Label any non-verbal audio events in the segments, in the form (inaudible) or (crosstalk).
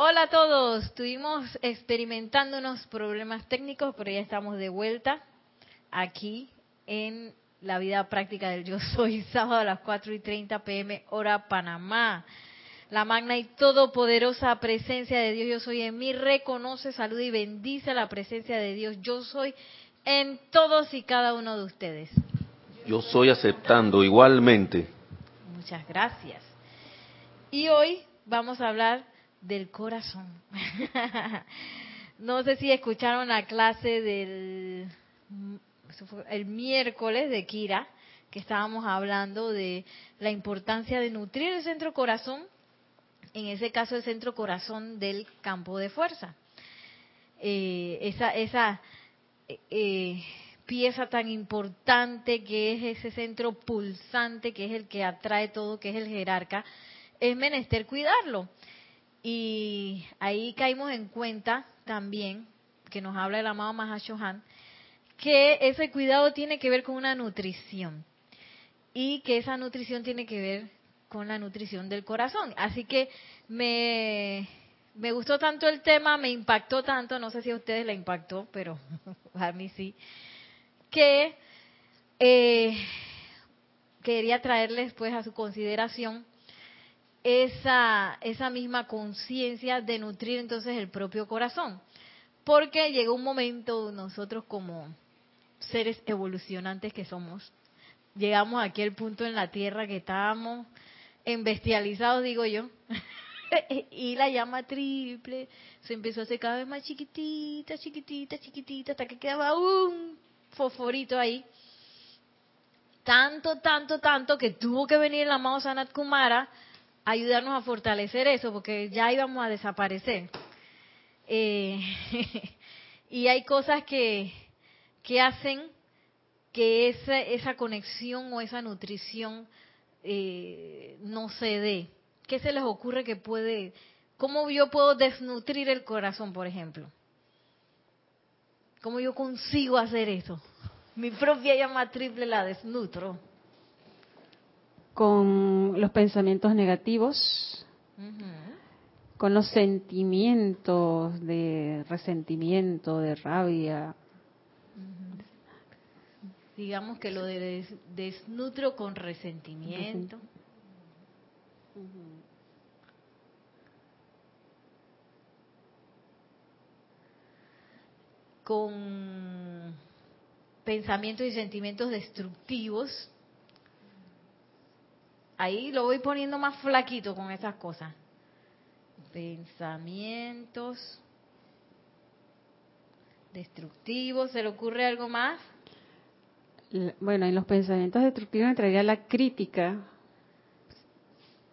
Hola a todos, estuvimos experimentando unos problemas técnicos, pero ya estamos de vuelta aquí en la vida práctica del Yo Soy, (laughs) sábado a las 4 y 30 pm, hora Panamá. La magna y todopoderosa presencia de Dios Yo Soy en mí reconoce, saluda y bendice la presencia de Dios Yo Soy en todos y cada uno de ustedes. Yo soy aceptando igualmente. Muchas gracias. Y hoy vamos a hablar del corazón. (laughs) no sé si escucharon la clase del el miércoles de Kira, que estábamos hablando de la importancia de nutrir el centro corazón, en ese caso el centro corazón del campo de fuerza. Eh, esa esa eh, pieza tan importante que es ese centro pulsante, que es el que atrae todo, que es el jerarca, es menester cuidarlo. Y ahí caímos en cuenta también, que nos habla el amado Mahashohan, que ese cuidado tiene que ver con una nutrición y que esa nutrición tiene que ver con la nutrición del corazón. Así que me, me gustó tanto el tema, me impactó tanto, no sé si a ustedes le impactó, pero (laughs) a mí sí, que eh, quería traerles pues a su consideración esa, esa misma conciencia de nutrir entonces el propio corazón. Porque llegó un momento nosotros como seres evolucionantes que somos, llegamos a aquel punto en la Tierra que estábamos embestializados, digo yo, (laughs) y la llama triple se empezó a hacer cada vez más chiquitita, chiquitita, chiquitita, hasta que quedaba un fosforito ahí. Tanto, tanto, tanto que tuvo que venir la amado Sanat Kumara ayudarnos a fortalecer eso, porque ya íbamos a desaparecer. Eh, (laughs) y hay cosas que, que hacen que esa, esa conexión o esa nutrición eh, no se dé. ¿Qué se les ocurre que puede, cómo yo puedo desnutrir el corazón, por ejemplo? ¿Cómo yo consigo hacer eso? Mi propia llama triple la desnutro. Con los pensamientos negativos, con los sentimientos de resentimiento, de rabia, digamos que lo de desnutro con resentimiento. Con pensamientos y sentimientos destructivos. Ahí lo voy poniendo más flaquito con esas cosas. Pensamientos destructivos. ¿Se le ocurre algo más? bueno, en los pensamientos destructivos entraría la crítica,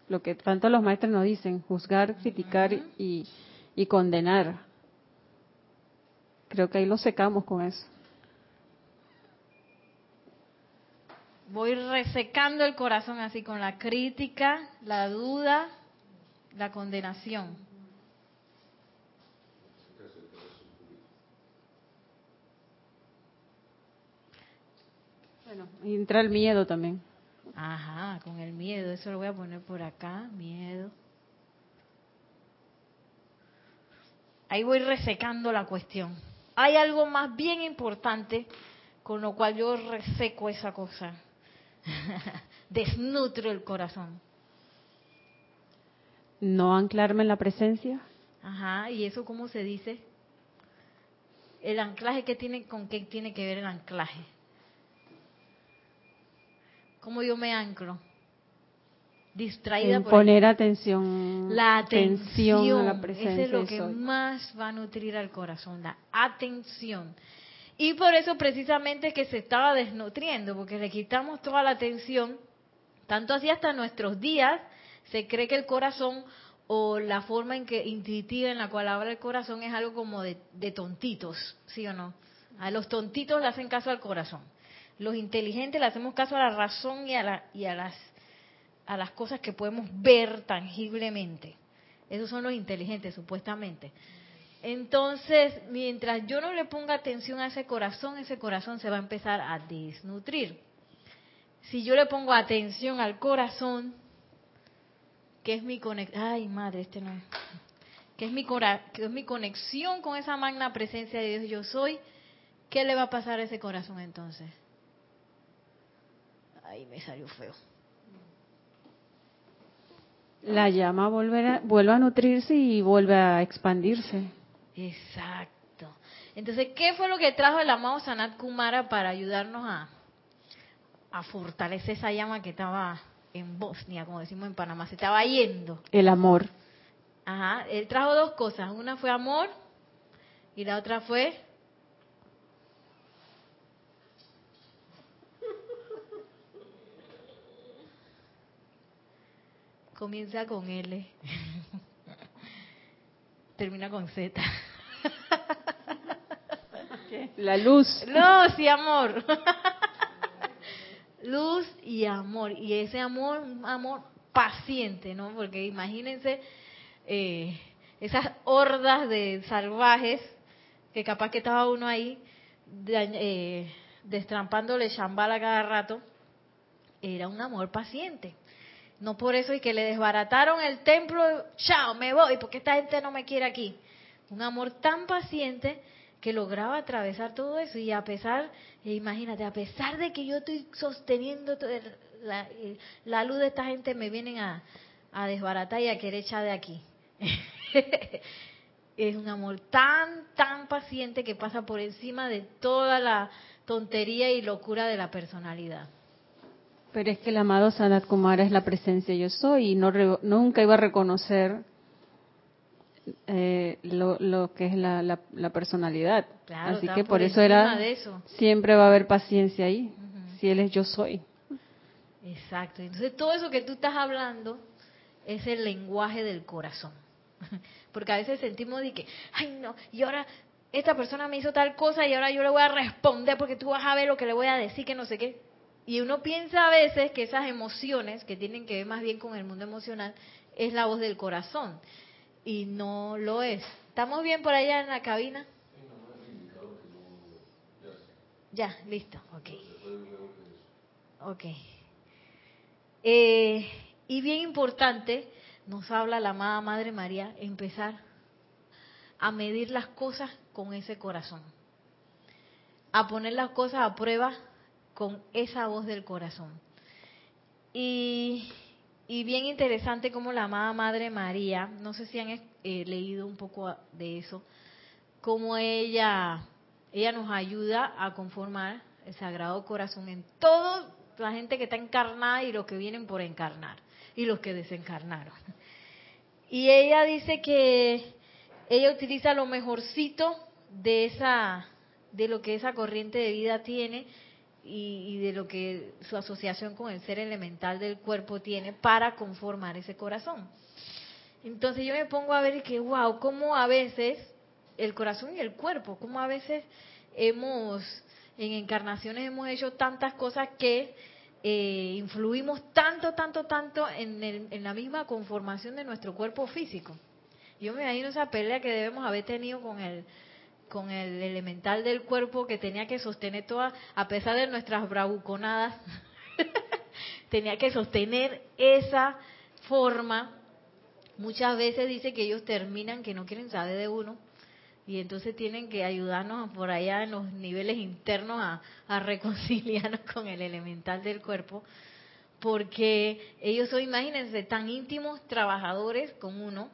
lo que tanto los maestros nos dicen, juzgar, criticar y, y condenar. Creo que ahí lo secamos con eso. Voy resecando el corazón así con la crítica, la duda, la condenación. Bueno, entra el miedo también. Ajá, con el miedo, eso lo voy a poner por acá, miedo. Ahí voy resecando la cuestión. Hay algo más bien importante con lo cual yo reseco esa cosa. (laughs) Desnutro el corazón. No anclarme en la presencia. Ajá, ¿y eso cómo se dice? El anclaje que tiene con qué tiene que ver el anclaje? ¿Cómo yo me anclo? Distraída por poner atención. La atención. a la presencia es lo que más va a nutrir al corazón, la atención. Y por eso precisamente que se estaba desnutriendo, porque le quitamos toda la atención, tanto así hasta nuestros días, se cree que el corazón o la forma en que intuitiva en la cual habla el corazón es algo como de, de tontitos, ¿sí o no? A los tontitos le hacen caso al corazón. Los inteligentes le hacemos caso a la razón y a, la, y a, las, a las cosas que podemos ver tangiblemente. Esos son los inteligentes, supuestamente. Entonces, mientras yo no le ponga atención a ese corazón, ese corazón se va a empezar a desnutrir. Si yo le pongo atención al corazón, que es mi conexión, ay madre, este no, que es mi, que es mi conexión con esa magna presencia de Dios yo soy, ¿qué le va a pasar a ese corazón entonces? Ahí me salió feo. La llama a, vuelve a nutrirse y vuelve a expandirse. Exacto. Entonces, ¿qué fue lo que trajo el amado Sanat Kumara para ayudarnos a, a fortalecer esa llama que estaba en Bosnia, como decimos en Panamá, se estaba yendo? El amor. Ajá, él trajo dos cosas. Una fue amor y la otra fue comienza con L, (laughs) termina con Z. La luz. Luz y amor. (laughs) Luz y amor. Y ese amor, un amor paciente, ¿no? Porque imagínense eh, esas hordas de salvajes que capaz que estaba uno ahí eh, destrampándole chambala cada rato. Era un amor paciente. No por eso y que le desbarataron el templo, chao, me voy, porque esta gente no me quiere aquí. Un amor tan paciente que lograba atravesar todo eso y a pesar, e imagínate, a pesar de que yo estoy sosteniendo la, la luz de esta gente, me vienen a, a desbaratar y a querer echar de aquí. (laughs) es un amor tan, tan paciente que pasa por encima de toda la tontería y locura de la personalidad. Pero es que el amado Sanat Kumara es la presencia yo soy y no nunca iba a reconocer eh, lo, que es la, personalidad. Así que por, eso era, siempre va a haber paciencia ahí, si él es yo soy. Exacto. Entonces todo eso que tú estás hablando es el lenguaje del corazón. (laughs) Porque a veces sentimos de que, ay no, y ahora esta persona me hizo tal cosa y ahora yo le voy a responder porque tú vas a ver lo que le voy a decir, que no sé qué. Y uno piensa a veces que esas emociones, que tienen que ver más bien con el mundo emocional, es la voz del corazón. Y no lo es. ¿Estamos bien por allá en la cabina? Ya, listo, ok. Ok. Eh, y bien importante, nos habla la amada Madre María, empezar a medir las cosas con ese corazón, a poner las cosas a prueba con esa voz del corazón. Y, bien interesante como la amada Madre María, no sé si han eh, leído un poco de eso, como ella, ella nos ayuda a conformar el Sagrado Corazón en toda la gente que está encarnada y los que vienen por encarnar y los que desencarnaron. Y ella dice que ella utiliza lo mejorcito de esa de lo que esa corriente de vida tiene y, de lo que su asociación con el ser elemental del cuerpo tiene para conformar ese corazón. Entonces yo me pongo a ver que, wow, cómo a veces el corazón y el cuerpo, cómo a veces hemos, en encarnaciones hemos hecho tantas cosas que eh, influimos tanto, tanto, tanto en, en la misma conformación de nuestro cuerpo físico. Yo me imagino esa pelea que debemos haber tenido con el con el elemental del cuerpo que tenía que sostener toda, a pesar de nuestras bravuconadas, (laughs) tenía que sostener esa forma. Muchas veces dice que ellos terminan que no quieren saber de uno y entonces tienen que ayudarnos por allá en los niveles internos a, reconciliarnos (laughs) con el elemental del cuerpo, porque ellos son, imagínense, tan íntimos trabajadores con uno,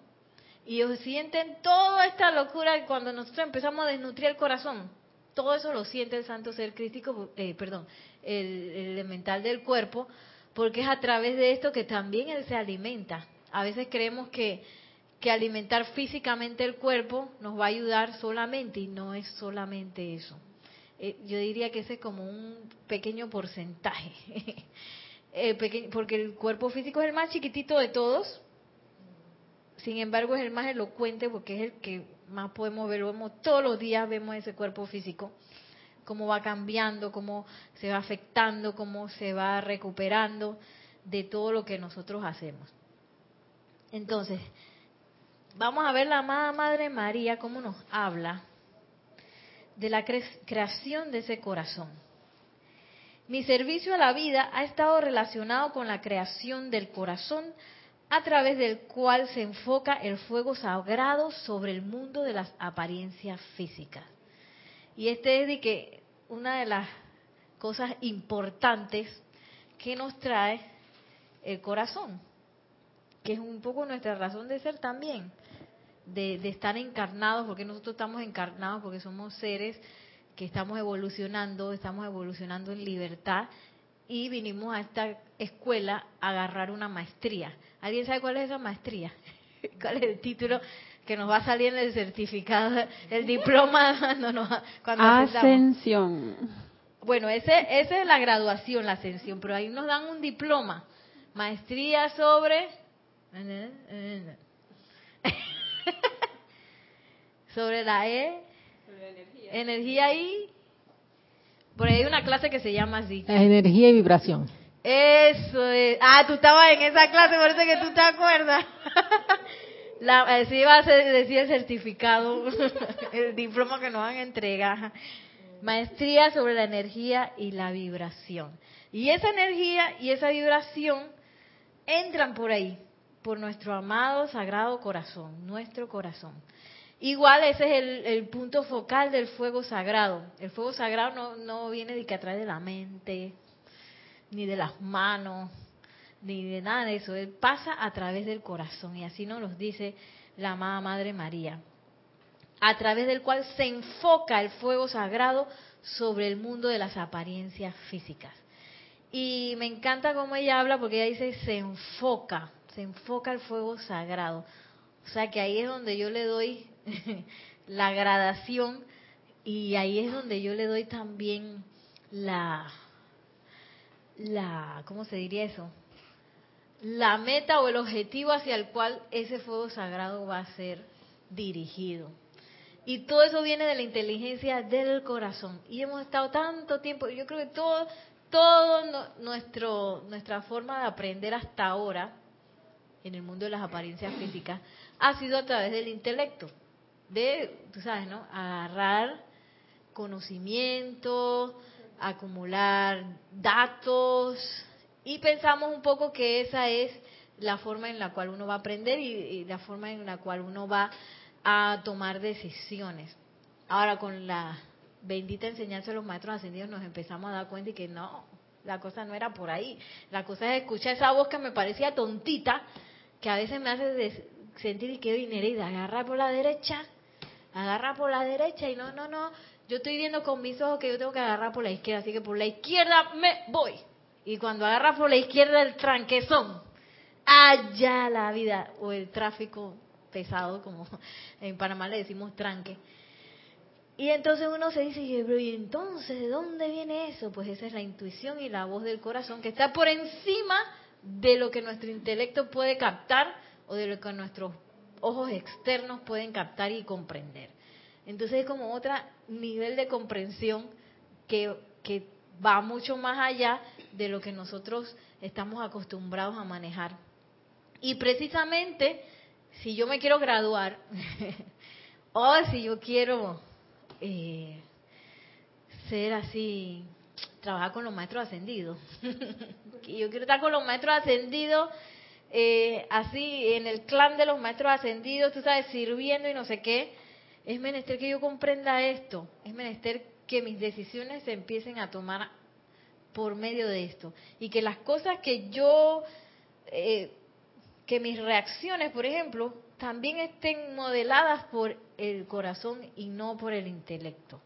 y ellos sienten toda esta locura cuando nosotros empezamos a desnutrir el corazón. Todo eso lo siente el santo ser crístico, eh, perdón, el, elemental del cuerpo, porque es a través de esto que también él se alimenta. A veces creemos que, que alimentar físicamente el cuerpo nos va a ayudar solamente y no es solamente eso. Eh, yo diría que ese es como un pequeño porcentaje, (laughs) eh, porque el cuerpo físico es el más chiquitito de todos, sin embargo, es el más elocuente porque es el que más podemos ver. Vemos, todos los días vemos ese cuerpo físico, cómo va cambiando, cómo se va afectando, cómo se va recuperando de todo lo que nosotros hacemos. Entonces, vamos a ver la amada Madre María cómo nos habla de la creación de ese corazón. Mi servicio a la vida ha estado relacionado con la creación del corazón a través del cual se enfoca el fuego sagrado sobre el mundo de las apariencias físicas. Y este es de que una de las cosas importantes que nos trae el corazón, que es un poco nuestra razón de ser también, de, de estar encarnados, porque nosotros estamos encarnados, porque somos seres que estamos evolucionando, estamos evolucionando en libertad y vinimos a esta escuela a agarrar una maestría. ¿Alguien sabe cuál es esa maestría? (laughs) ¿Cuál es el título que nos va a salir en el certificado, el diploma (laughs) cuando nos cuando Ascensión. Bueno, ese, esa es la graduación, la ascensión, pero ahí nos dan un diploma, maestría sobre (laughs) sobre la E, energía. energía y por ahí hay una clase que se llama así. Energía y vibración. Eso es. Ah, tú estabas en esa clase, por eso que tú te acuerdas. (laughs) La, así iba a decir el certificado, (laughs) el diploma que nos van a entregar. Maestría sobre la energía y la vibración. Y esa energía y esa vibración entran por ahí, por nuestro amado sagrado corazón, nuestro corazón. Igual ese es el, el, punto focal del fuego sagrado. El fuego sagrado no, no viene de que atrae de la mente, ni de las manos, ni de nada de eso. Él pasa a través del corazón y así nos lo dice la amada Madre María. A través del cual se enfoca el fuego sagrado sobre el mundo de las apariencias físicas. Y me encanta cómo ella habla porque ella dice se enfoca, se enfoca el fuego sagrado. O sea que ahí es donde yo le doy (laughs) la gradación y ahí es donde yo le doy también la, la, ¿cómo se diría eso? La meta o el objetivo hacia el cual ese fuego sagrado va a ser dirigido. Y todo eso viene de la inteligencia del corazón. Y hemos estado tanto tiempo, yo creo que todo, todo nuestro, nuestra forma de aprender hasta ahora, en el mundo de las apariencias físicas, ha sido a través del intelecto. De, tú sabes, ¿no? Agarrar conocimiento, acumular datos y pensamos un poco que esa es la forma en la cual uno va a aprender y, la forma en la cual uno va a tomar decisiones. Ahora con la bendita enseñanza de los maestros ascendidos nos empezamos a dar cuenta y que no, la cosa no era por ahí. La cosa es escuchar esa voz que me parecía tontita, que a veces me hace sentir y que de agarra por la derecha, agarra por la derecha y no, no, no, yo estoy viendo con mis ojos que yo tengo que agarrar por la izquierda, así que por la izquierda me voy. Y cuando agarras por la izquierda el tranquezón, allá la vida, o el tráfico pesado, como (laughs) en Panamá le decimos tranque. Y entonces uno se dice, pero ¿y entonces de dónde viene eso? Pues esa es la intuición y la voz del corazón que está por encima de lo que nuestro intelecto puede captar o de lo que nuestros ojos externos pueden captar y comprender. Entonces es como otro nivel de comprensión que, que va mucho más allá de lo que nosotros estamos acostumbrados a manejar. Y precisamente, si yo me quiero graduar, (laughs) o si yo quiero eh, ser así, trabajar con los maestros ascendidos, (laughs) yo quiero estar con los maestros ascendidos, eh, así en el clan de los maestros ascendidos, tú sabes, sirviendo y no sé qué, es menester que yo comprenda esto, es menester que mis decisiones se empiecen a tomar por medio de esto y que las cosas que yo, eh, que mis reacciones, por ejemplo, también estén modeladas por el corazón y no por el intelecto.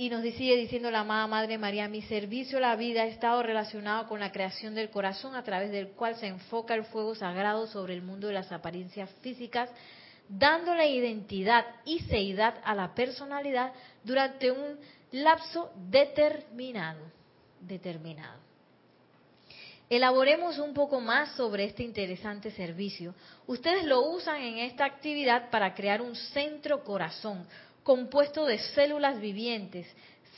Y nos sigue diciendo la amada Madre María, mi servicio a la vida ha estado relacionado con la creación del corazón a través del cual se enfoca el fuego sagrado sobre el mundo de las apariencias físicas dándole identidad y seidad a la personalidad durante un lapso determinado. Determinado. Elaboremos un poco más sobre este interesante servicio. Ustedes lo usan en esta actividad para crear un centro corazón compuesto de células vivientes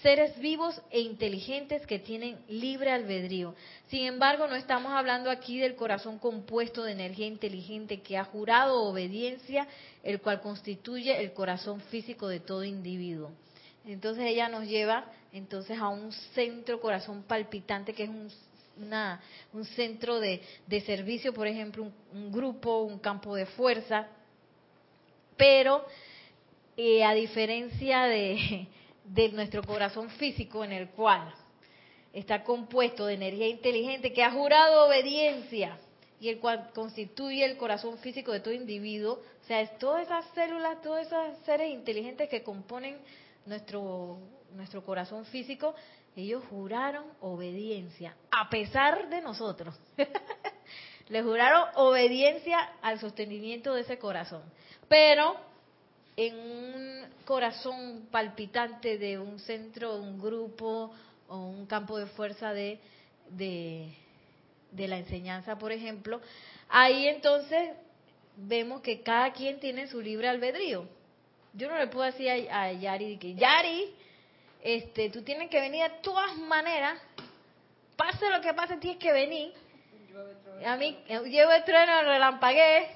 seres vivos e inteligentes que tienen libre albedrío. Sin embargo, no estamos hablando aquí del corazón compuesto de energía inteligente que ha jurado obediencia, el cual constituye el corazón físico de todo individuo. Entonces ella nos lleva entonces a un centro corazón palpitante que es un una, un centro de, servicio, por ejemplo, un, un grupo, un campo de fuerza, pero eh, a diferencia de, (laughs) de nuestro corazón físico en el cual está compuesto de energía inteligente que ha jurado obediencia y el cual constituye el corazón físico de todo individuo, o sea, es todas esas células, todos esos seres inteligentes que componen nuestro, nuestro corazón físico, ellos juraron obediencia, a pesar de nosotros. (laughs) Le juraron obediencia al sostenimiento de ese corazón. Pero en un corazón palpitante de un centro, un grupo o un campo de fuerza de, de, la enseñanza, por ejemplo, ahí entonces vemos que cada quien tiene su libre albedrío. Yo no le puedo decir a, Yari que Yari, este, tú tienes que venir de todas maneras, pase lo que pase, tienes que venir. A mí llevo el trueno, relampagué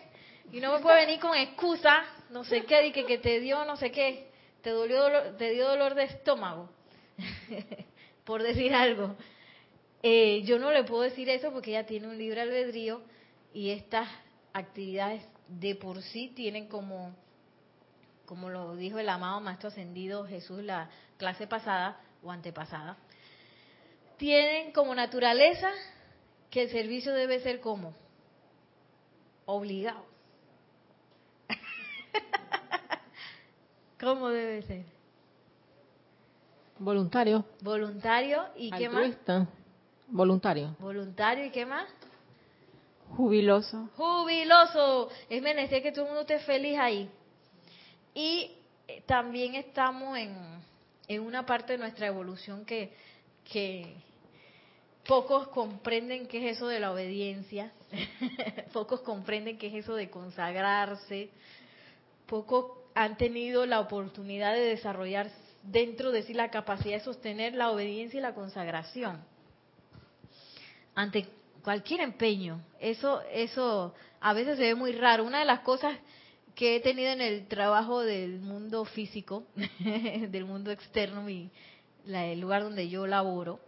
y no me puede venir con excusa no sé qué, y que, te dio no sé qué, te, dolió, te dio dolor de estómago, (laughs) por decir algo. Eh, yo no le puedo decir eso porque ella tiene un libre albedrío y estas actividades de por sí tienen como, como lo dijo el amado Maestro Ascendido Jesús la clase pasada o antepasada, tienen como naturaleza que el servicio debe ser como obligado. ¿Cómo debe ser? Voluntario. Voluntario y qué más? Voluntario. Voluntario y qué más? Jubiloso. Jubiloso. Es menester que todo el mundo esté feliz ahí. Y eh, también estamos en, en una parte de nuestra evolución que, que pocos comprenden qué es eso de la obediencia, (laughs) pocos comprenden qué es eso de consagrarse, pocos han tenido la oportunidad de desarrollar dentro de sí la capacidad de sostener la obediencia y la consagración ante cualquier empeño. Eso, eso a veces se ve muy raro. Una de las cosas que he tenido en el trabajo del mundo físico, (laughs) del mundo externo, y el lugar donde yo laboro,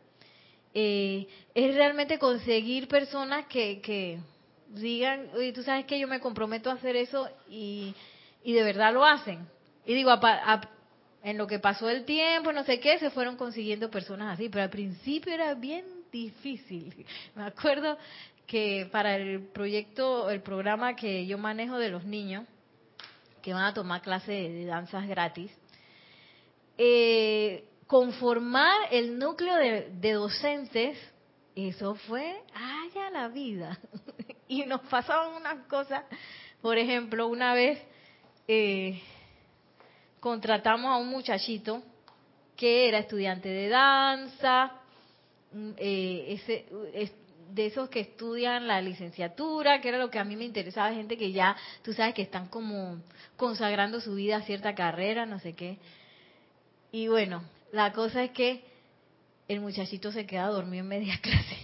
eh, es realmente conseguir personas que, que digan, oye, tú sabes que yo me comprometo a hacer eso y y de verdad lo hacen. Y digo, en lo que pasó el tiempo, no sé qué, se fueron consiguiendo personas así, pero al principio era bien difícil. (laughs) Me acuerdo que para el proyecto, el programa que yo manejo de los niños, que van a tomar clase de danzas gratis, eh, conformar el núcleo de, de docentes, eso fue, haya la vida. (laughs) y nos pasaban unas cosas, por ejemplo, una vez eh, contratamos a un muchachito que era estudiante de danza, mm, eh, de esos que estudian la licenciatura, que era lo que a mí me interesaba, gente que ya, tú sabes, que están como consagrando su vida a cierta carrera, no sé qué. Y bueno, la cosa es que el muchachito se queda dormido en media (laughs) clase.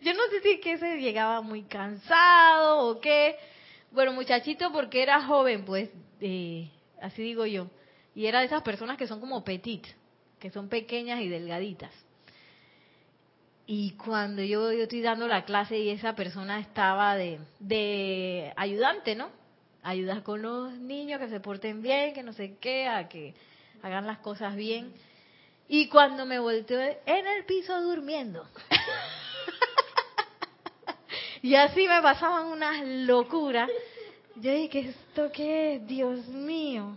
Yo no sé si es que se llegaba muy cansado o qué, bueno, muchachito porque era joven, pues, eh, así digo yo. Y era de esas personas que son como petit, que son pequeñas y delgaditas. Y cuando yo, yo estoy dando la clase y esa persona estaba de, de ayudante, ¿no? Ayudar con los niños que se porten bien, que no sé qué, a que hagan las cosas bien. Y cuando me volteo en el piso durmiendo. (laughs) (laughs) Y así me pasaban unas locuras. Yo dije, ¿esto qué es? Dios mío.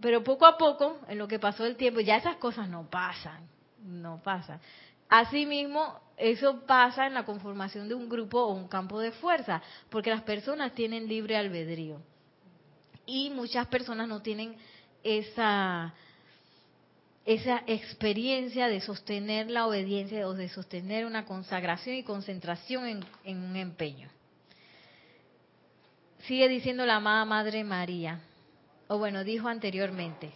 Pero poco a poco, en lo que pasó el tiempo, ya esas cosas no pasan, no pasan. Asimismo, eso pasa en la conformación de un grupo o un campo de fuerza, porque las personas tienen libre albedrío. Y muchas personas no tienen esa esa experiencia de sostener la obediencia o de sostener una consagración y concentración en, un empeño. Sigue diciendo la amada Madre María, o bueno, dijo anteriormente.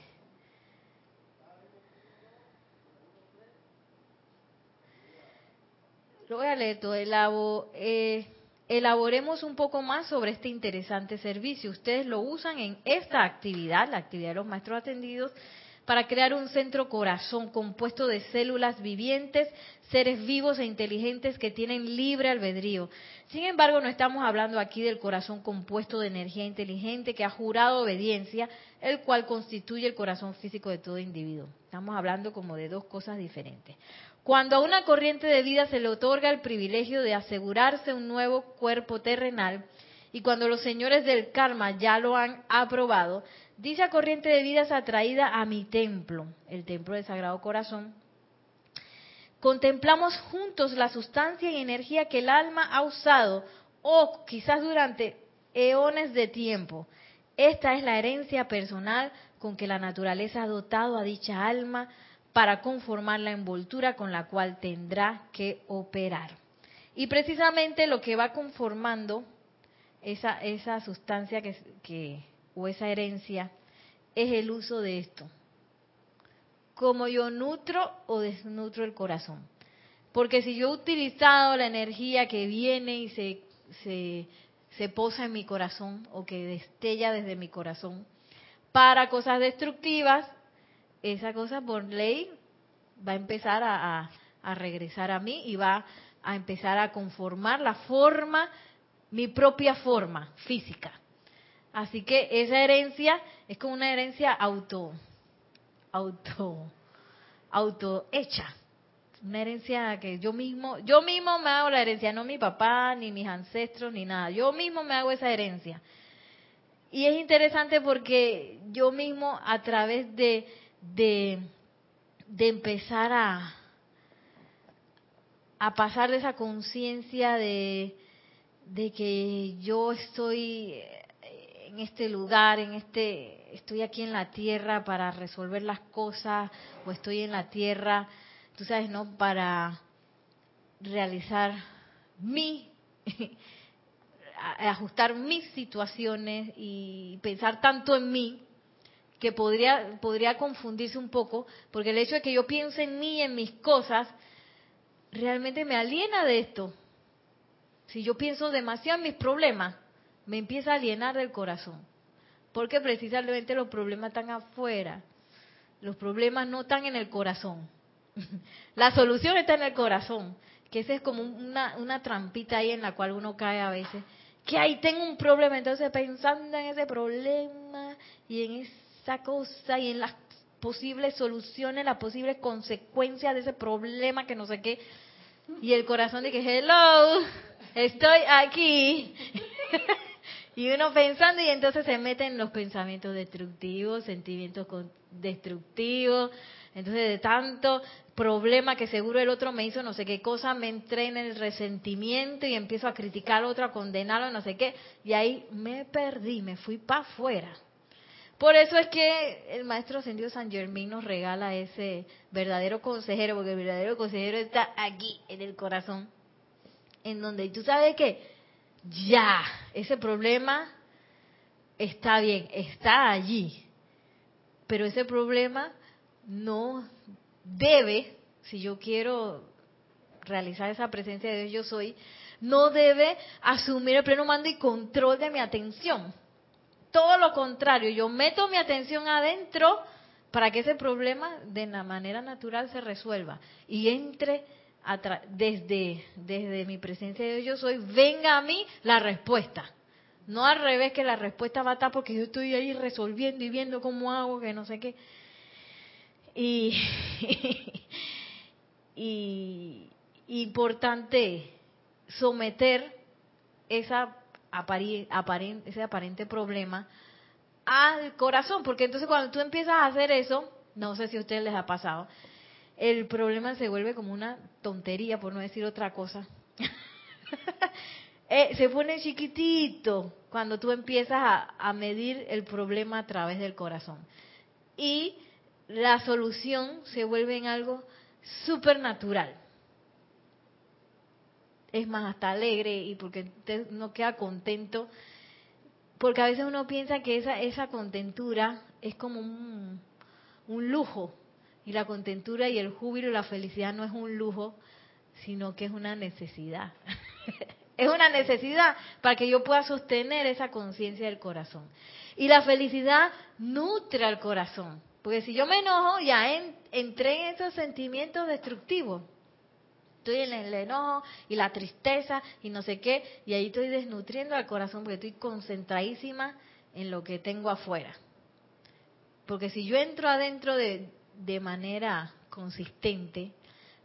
Lo voy a leer todo. eh, elaboremos un poco más sobre este interesante servicio. Ustedes lo usan en esta actividad, la actividad de los maestros atendidos, para crear un centro corazón compuesto de células vivientes, seres vivos e inteligentes que tienen libre albedrío. Sin embargo, no estamos hablando aquí del corazón compuesto de energía inteligente que ha jurado obediencia, el cual constituye el corazón físico de todo individuo. Estamos hablando como de dos cosas diferentes. Cuando a una corriente de vida se le otorga el privilegio de asegurarse un nuevo cuerpo terrenal, y cuando los señores del karma ya lo han aprobado, dicha corriente de vida es atraída a mi templo, el templo del Sagrado Corazón. Contemplamos juntos la sustancia y energía que el alma ha usado, o quizás durante eones de tiempo. Esta es la herencia personal con que la naturaleza ha dotado a dicha alma para conformar la envoltura con la cual tendrá que operar. Y precisamente lo que va conformando esa, esa sustancia que, que, o esa herencia es el uso de esto. Como yo nutro o desnutro el corazón. Porque si yo he utilizado la energía que viene y se, se, posa en mi corazón o que destella desde mi corazón para cosas destructivas, esa cosa por ley va a empezar a, a, regresar a mí y va a empezar a conformar la forma, mi propia forma física. Así que esa herencia es como una herencia auto, auto, auto hecha. Una herencia que yo mismo, yo mismo me hago la herencia, no mi papá, ni mis ancestros, ni nada. Yo mismo me hago esa herencia. Y es interesante porque yo mismo a través de, de, de empezar a, a pasar de esa conciencia de, de que yo estoy en este lugar, en este, estoy aquí en la tierra para resolver las cosas, o estoy en la tierra, tú sabes, ¿no? Para realizar mi (laughs) ajustar mis situaciones y pensar tanto en mí que podría, podría confundirse un poco, porque el hecho de que yo piense en mí, en mis cosas, realmente me aliena de esto. Si yo pienso demasiado en mis problemas, me empieza a alienar del corazón. Porque precisamente los problemas están afuera. Los problemas no están en el corazón. (laughs) La solución está en el corazón. Que esa es como una, una trampita ahí en la cual uno cae a veces que ahí tengo un problema, entonces pensando en ese problema y en esa cosa y en las posibles soluciones, las posibles consecuencias de ese problema que no sé qué, y el corazón de que, hello, estoy aquí. (laughs) y uno pensando y entonces se meten los pensamientos destructivos, sentimientos destructivos, entonces de tanto problema que seguro el otro me hizo no sé qué cosa, me entré en el resentimiento y empiezo a criticar al otro, a condenarlo, no sé qué, y ahí me perdí, me fui para afuera. Por eso es que el maestro Ascendido San Germín nos regala ese verdadero consejero, porque el verdadero consejero está aquí, en el corazón, en donde tú sabes que ya, ese problema está bien, está allí, pero ese problema no debe, si yo quiero realizar esa presencia de Dios yo soy, no debe asumir el pleno mando y control de mi atención. Todo lo contrario, yo meto mi atención adentro para que ese problema de la manera natural se resuelva y entre desde, desde mi presencia de yo soy, venga a mí la respuesta. No al revés que la respuesta va a estar porque yo estoy ahí resolviendo y viendo cómo hago, que no sé qué. Y, (laughs) y importante someter esa aparente, ese aparente problema al corazón, porque entonces cuando tú empiezas a hacer eso, no sé si a ustedes les ha pasado, el problema se vuelve como una tontería, por no decir otra cosa. (laughs) eh, se pone chiquitito cuando tú empiezas a, medir el problema a través del corazón. Y la solución se vuelve en algo supernatural. Es más, hasta alegre y porque no queda contento. Porque a veces uno piensa que esa, esa contentura es como un lujo. Y la contentura y el júbilo y la felicidad no es un lujo, sino que es una necesidad. (laughs) es una necesidad para que yo pueda sostener esa conciencia del corazón. Y la felicidad nutre al corazón Porque si yo me enojo, ya en- entré en esos sentimientos destructivos. Estoy en el enojo y la tristeza y no sé qué, y ahí estoy desnutriendo al corazón porque estoy concentradísima en lo que tengo afuera. Porque si yo entro adentro de, de manera consistente,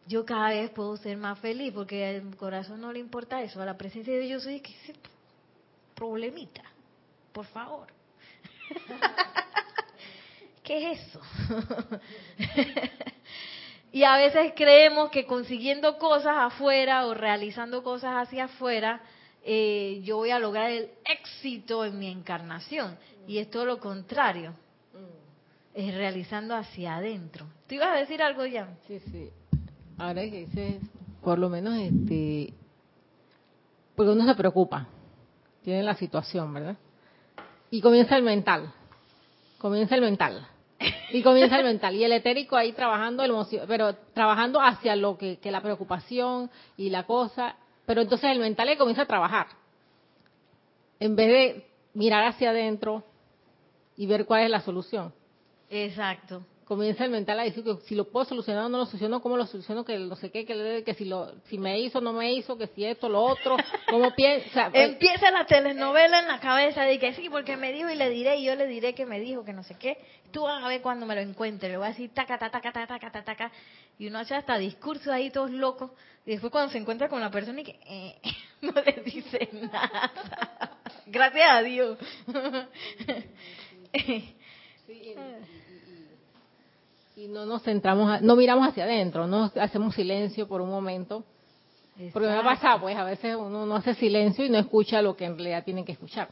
yo cada vez puedo ser más feliz, porque al corazón no le importa eso, a la presencia de Dios soy que problemita, por favor. (laughs) ¿Qué es eso? (laughs) y a veces creemos que consiguiendo cosas afuera o realizando cosas hacia afuera, eh, yo voy a lograr el éxito en mi encarnación. Y es todo lo contrario. Es realizando hacia adentro. ¿Tú ibas a decir algo ya? Sí, sí. Ahora que dices, por lo menos, este, porque uno se preocupa, tiene la situación, ¿verdad? Y comienza el mental, comienza el mental, y comienza el mental, y el etérico ahí trabajando, pero trabajando hacia lo que, la preocupación y la cosa, pero entonces el mental le comienza a trabajar, en vez de mirar hacia adentro y ver cuál es la solución Exacto. comienza el mental a decir que si lo puedo solucionar o no lo soluciono, cómo lo soluciono, que no sé qué, que, que si lo, si me hizo, no me hizo, que si esto, lo otro, cómo (laughs) piensa. Empieza la telenovela en la cabeza de que sí, porque me dijo y le diré, y yo le diré que me dijo, que no sé qué. Tú vas a ver cuando me lo encuentre, le voy a decir taca, taca, taca, taca, taca, taca. Y uno hace hasta discursos ahí todos locos. Y después cuando se encuentra con la persona y que eh, (laughs) no le dice nada. (laughs) Gracias a Dios. Y no nos centramos, a- no miramos hacia adentro, no hacemos silencio por un momento. Porque me ha pasado, pues a veces uno no hace silencio y no escucha lo que en realidad tiene que escuchar.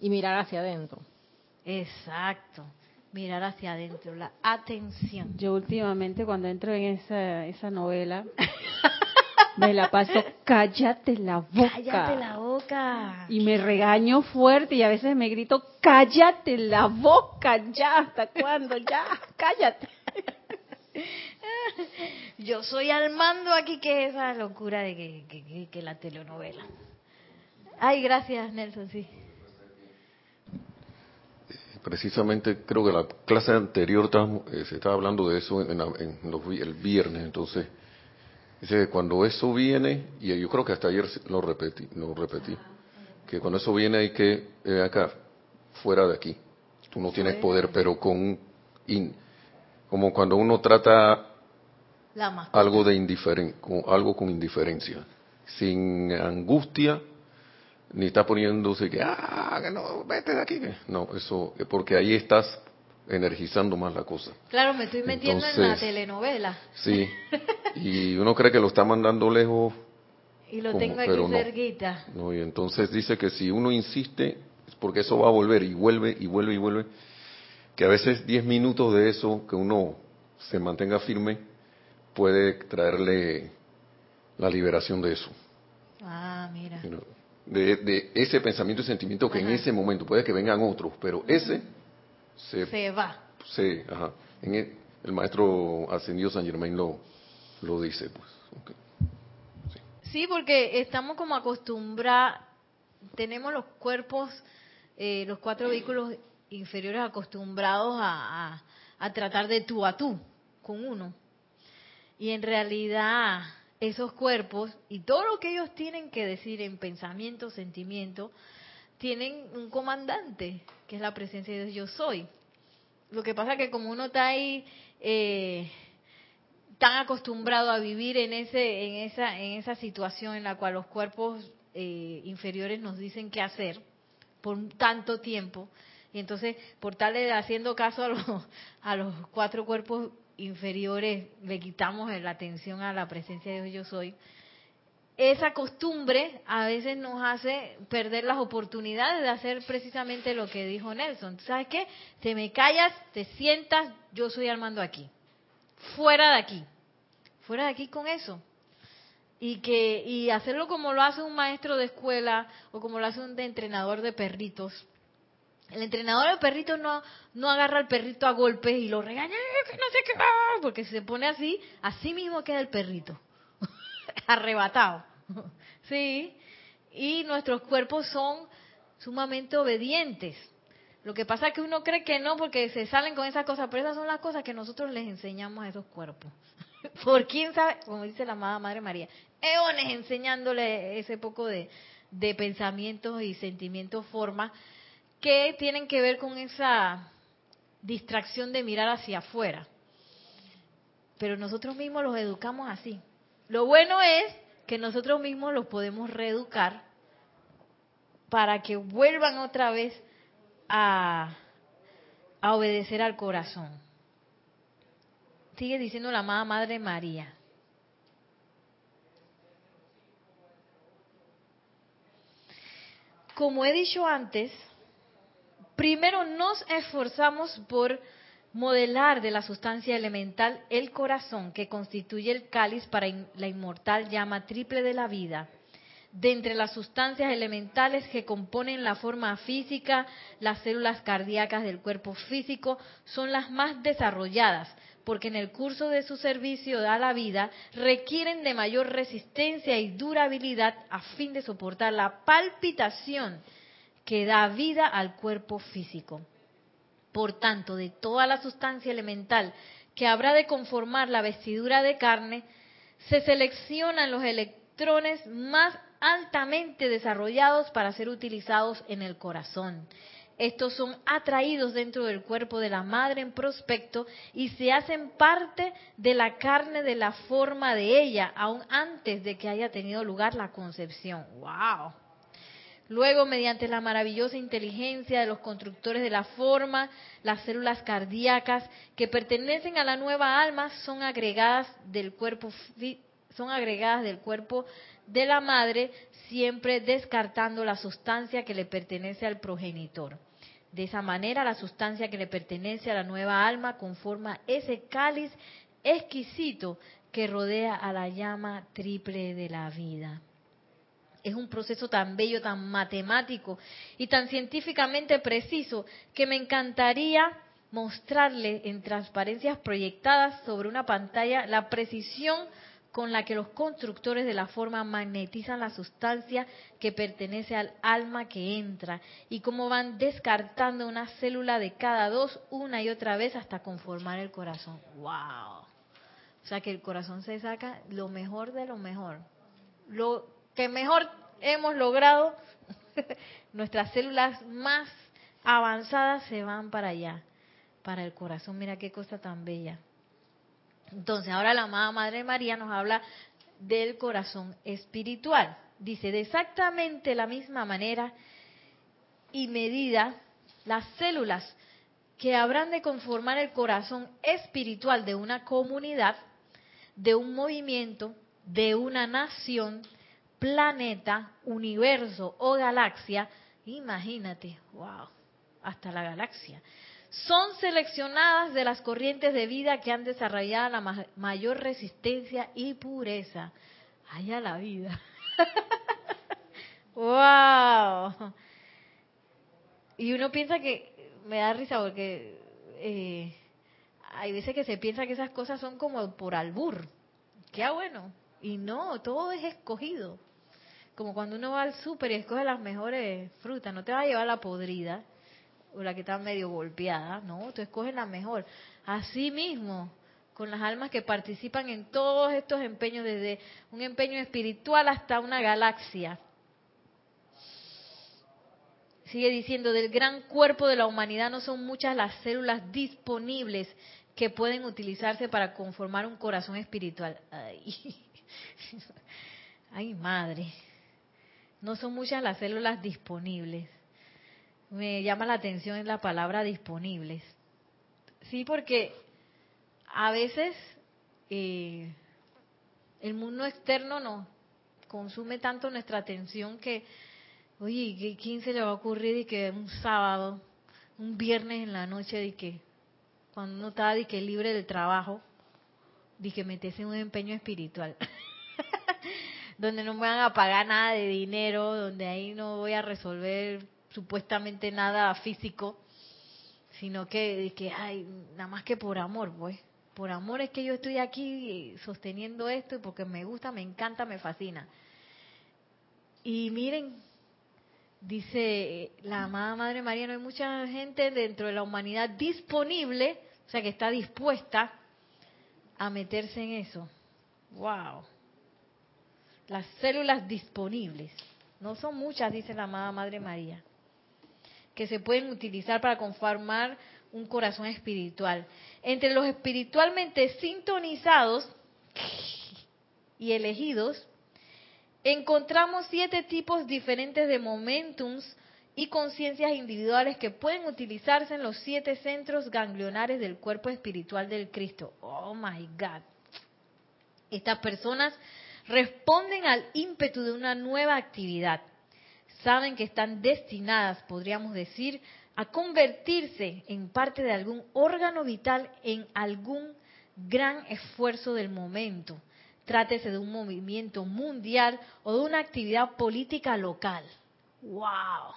Y mirar hacia adentro. Exacto. Mirar hacia adentro, la atención. Yo últimamente cuando entro en esa, esa novela, (laughs) me la paso, cállate la boca. Cállate la boca. Y me regaño fuerte y a veces me grito, cállate la boca, ya, ¿hasta cuándo? Ya, cállate. (laughs) Yo soy al mando aquí, que es esa locura de que, que- que- que la telenovela. Ay, gracias, Nelson, sí. Precisamente creo que la clase anterior estábamos- eh, se estaba hablando de eso en, la- en los el viernes, entonces dice que cuando eso viene, y yo creo que hasta ayer lo repetí, lo repetí, que cuando eso viene hay que, eh, acá, fuera de aquí, tú no tienes poder, pero con, in- como cuando uno trata La algo de indiferen con, algo con indiferencia, sin angustia, ni está poniéndose que, ah, que no, vete de aquí. que-". No, eso, porque ahí estás energizando más la cosa. Claro, me estoy metiendo en la Entonces- telenovela Sí. Y uno cree que lo está mandando lejos, y lo ¿Cómo? tengo aquí Pero no. cerquita. ¿no? Y entonces dice que si uno insiste, es porque eso va a volver y vuelve y vuelve y vuelve, que a veces 10 minutos de eso, que uno se mantenga firme, puede traerle la liberación de eso. Ah, mira. de, de ese pensamiento y sentimiento que en Ajá. ese momento puede que vengan otros, pero ese se, Se va. se- ajá, en el, el maestro ascendido San Germain lo, lo dice, pues. Sí, porque estamos como acostumbrados, tenemos los cuerpos, eh, los cuatro vehículos inferiores acostumbrados a, a- a tratar de tú a tú con uno. Y en realidad esos cuerpos y todo lo que ellos tienen que decir en pensamiento, sentimiento, tienen un comandante, que es la presencia de Dios yo soy. Lo que pasa que como uno está ahí eh, tan acostumbrado a vivir en ese en esa en esa situación en la cual los cuerpos eh, inferiores nos dicen qué hacer por tanto tiempo y entonces por de haciendo caso a los a los cuatro cuerpos inferiores le quitamos la atención a la presencia de Dios yo soy esa costumbre a veces nos hace perder las oportunidades de hacer precisamente lo que dijo Nelson. ¿Sabes qué? Te me callas, te sientas, yo soy Armando aquí. Fuera de aquí. Fuera de aquí con eso. Y que y hacerlo como lo hace un maestro de escuela o como lo hace un entrenador de perritos. El entrenador de perritos no, no agarra al perrito a golpes y lo regaña, "Eh, que no sé qué, ah", porque si se pone así, así mismo queda el perrito (laughs) arrebatado. (laughs) Sí, y nuestros cuerpos son sumamente obedientes. Lo que pasa es que uno cree que no porque se salen con esas cosas, pero esas son las cosas que nosotros les enseñamos a esos cuerpos. (laughs) Por quién sabe, como dice la amada Madre María, eones enseñándole ese poco de, de pensamientos y sentimientos, formas que tienen que ver con esa distracción de mirar hacia afuera. Pero nosotros mismos los educamos así. Lo bueno es que nosotros mismos los podemos reeducar para que vuelvan otra vez a, obedecer al corazón. Sigue diciendo la amada Madre María. Como he dicho antes, primero nos esforzamos por modelar de la sustancia elemental el corazón que constituye el cáliz para la inmortal llama triple de la vida. De entre las sustancias elementales que componen la forma física, las células cardíacas del cuerpo físico son las más desarrolladas, porque en el curso de su servicio a la vida requieren de mayor resistencia y durabilidad a fin de soportar la palpitación que da vida al cuerpo físico. Por tanto, de toda la sustancia elemental que habrá de conformar la vestidura de carne, se seleccionan los electrones más altamente desarrollados para ser utilizados en el corazón. Estos son atraídos dentro del cuerpo de la madre en prospecto y se hacen parte de la carne de la forma de ella, aún antes de que haya tenido lugar la concepción. ¡Wow! Luego, mediante la maravillosa inteligencia de los constructores de la forma, las células cardíacas que pertenecen a la nueva alma son agregadas del cuerpo son agregadas del cuerpo de la madre, siempre descartando la sustancia que le pertenece al progenitor. De esa manera, la sustancia que le pertenece a la nueva alma conforma ese cáliz exquisito que rodea a la llama triple de la vida es un proceso tan bello, tan matemático y tan científicamente preciso que me encantaría mostrarle en transparencias proyectadas sobre una pantalla la precisión con la que los constructores de la forma magnetizan la sustancia que pertenece al alma que entra y cómo van descartando una célula de cada dos una y otra vez hasta conformar el corazón. ¡Wow! O sea que el corazón se saca lo mejor de lo mejor. Lo que mejor hemos logrado, (laughs) nuestras células más avanzadas se van para allá, para el corazón. Mira qué cosa tan bella. Entonces, ahora la amada Madre María nos habla del corazón espiritual. Dice, de exactamente la misma manera y medida, las células que habrán de conformar el corazón espiritual de una comunidad, de un movimiento, de una nación, planeta, universo o galaxia, imagínate, wow, hasta la galaxia, son seleccionadas de las corrientes de vida que han desarrollado la mayor resistencia y pureza. Allá la vida. (laughs) ¡Wow! Y uno piensa que, me da risa porque eh, hay veces que se piensa que esas cosas son como por albur. Qué bueno. Y no, todo es escogido como cuando uno va al súper y escoge las mejores frutas, no te va a llevar la podrida o la que está medio golpeada, no, tú escoges la mejor. Así mismo, con las almas que participan en todos estos empeños, desde un empeño espiritual hasta una galaxia. Sigue diciendo, del gran cuerpo de la humanidad no son muchas las células disponibles que pueden utilizarse para conformar un corazón espiritual. Ay, (laughs) Ay madre no son muchas las células disponibles. Me llama la atención la palabra disponibles. Sí, porque a veces eh, el mundo externo nos consume tanto nuestra atención que, oye, ¿quién se le va a ocurrir y que un sábado, un viernes en la noche, de que cuando uno está de que libre del trabajo, de que en un empeño espiritual? (laughs) donde no me van a pagar nada de dinero, donde ahí no voy a resolver supuestamente nada físico, sino que, que ay, nada más que por amor, pues. Por amor es que yo estoy aquí sosteniendo esto y porque me gusta, me encanta, me fascina. Y miren, dice la amada Madre María, no hay mucha gente dentro de la humanidad disponible, o sea, que está dispuesta a meterse en eso. ¡Wow! Las células disponibles. No son muchas, dice la amada Madre María, que se pueden utilizar para conformar un corazón espiritual. Entre los espiritualmente sintonizados y elegidos, encontramos siete tipos diferentes de momentums y conciencias individuales que pueden utilizarse en los siete centros ganglionares del cuerpo espiritual del Cristo. Oh my God. Estas personas responden al ímpetu de una nueva actividad. Saben que están destinadas, podríamos decir, a convertirse en parte de algún órgano vital en algún gran esfuerzo del momento trátese de un movimiento mundial o de una actividad política local. ¡Wow!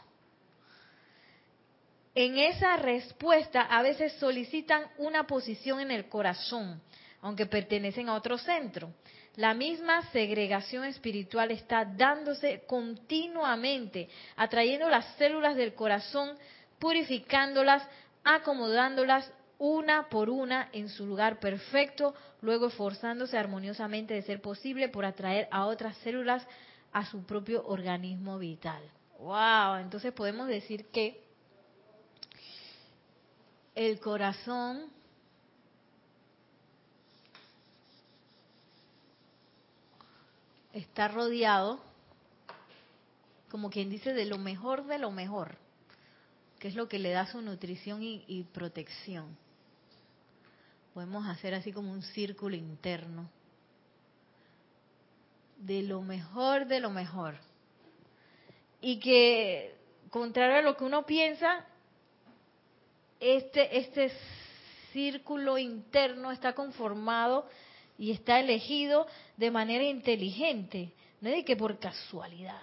En esa respuesta a veces solicitan una posición en el corazón, aunque pertenecen a otro centro. La misma segregación espiritual está dándose continuamente, atrayendo las células del corazón, purificándolas, acomodándolas una por una en su lugar perfecto, luego esforzándose armoniosamente de ser posible por atraer a otras células a su propio organismo vital. Wow, entonces podemos decir que el corazón está rodeado, como quien dice, de lo mejor de lo mejor, que es lo que le da su nutrición y, protección podemos hacer así como un círculo interno de lo mejor de lo mejor. Y que, contrario a lo que uno piensa, este, este círculo interno está conformado y está elegido de manera inteligente, no es de que por casualidad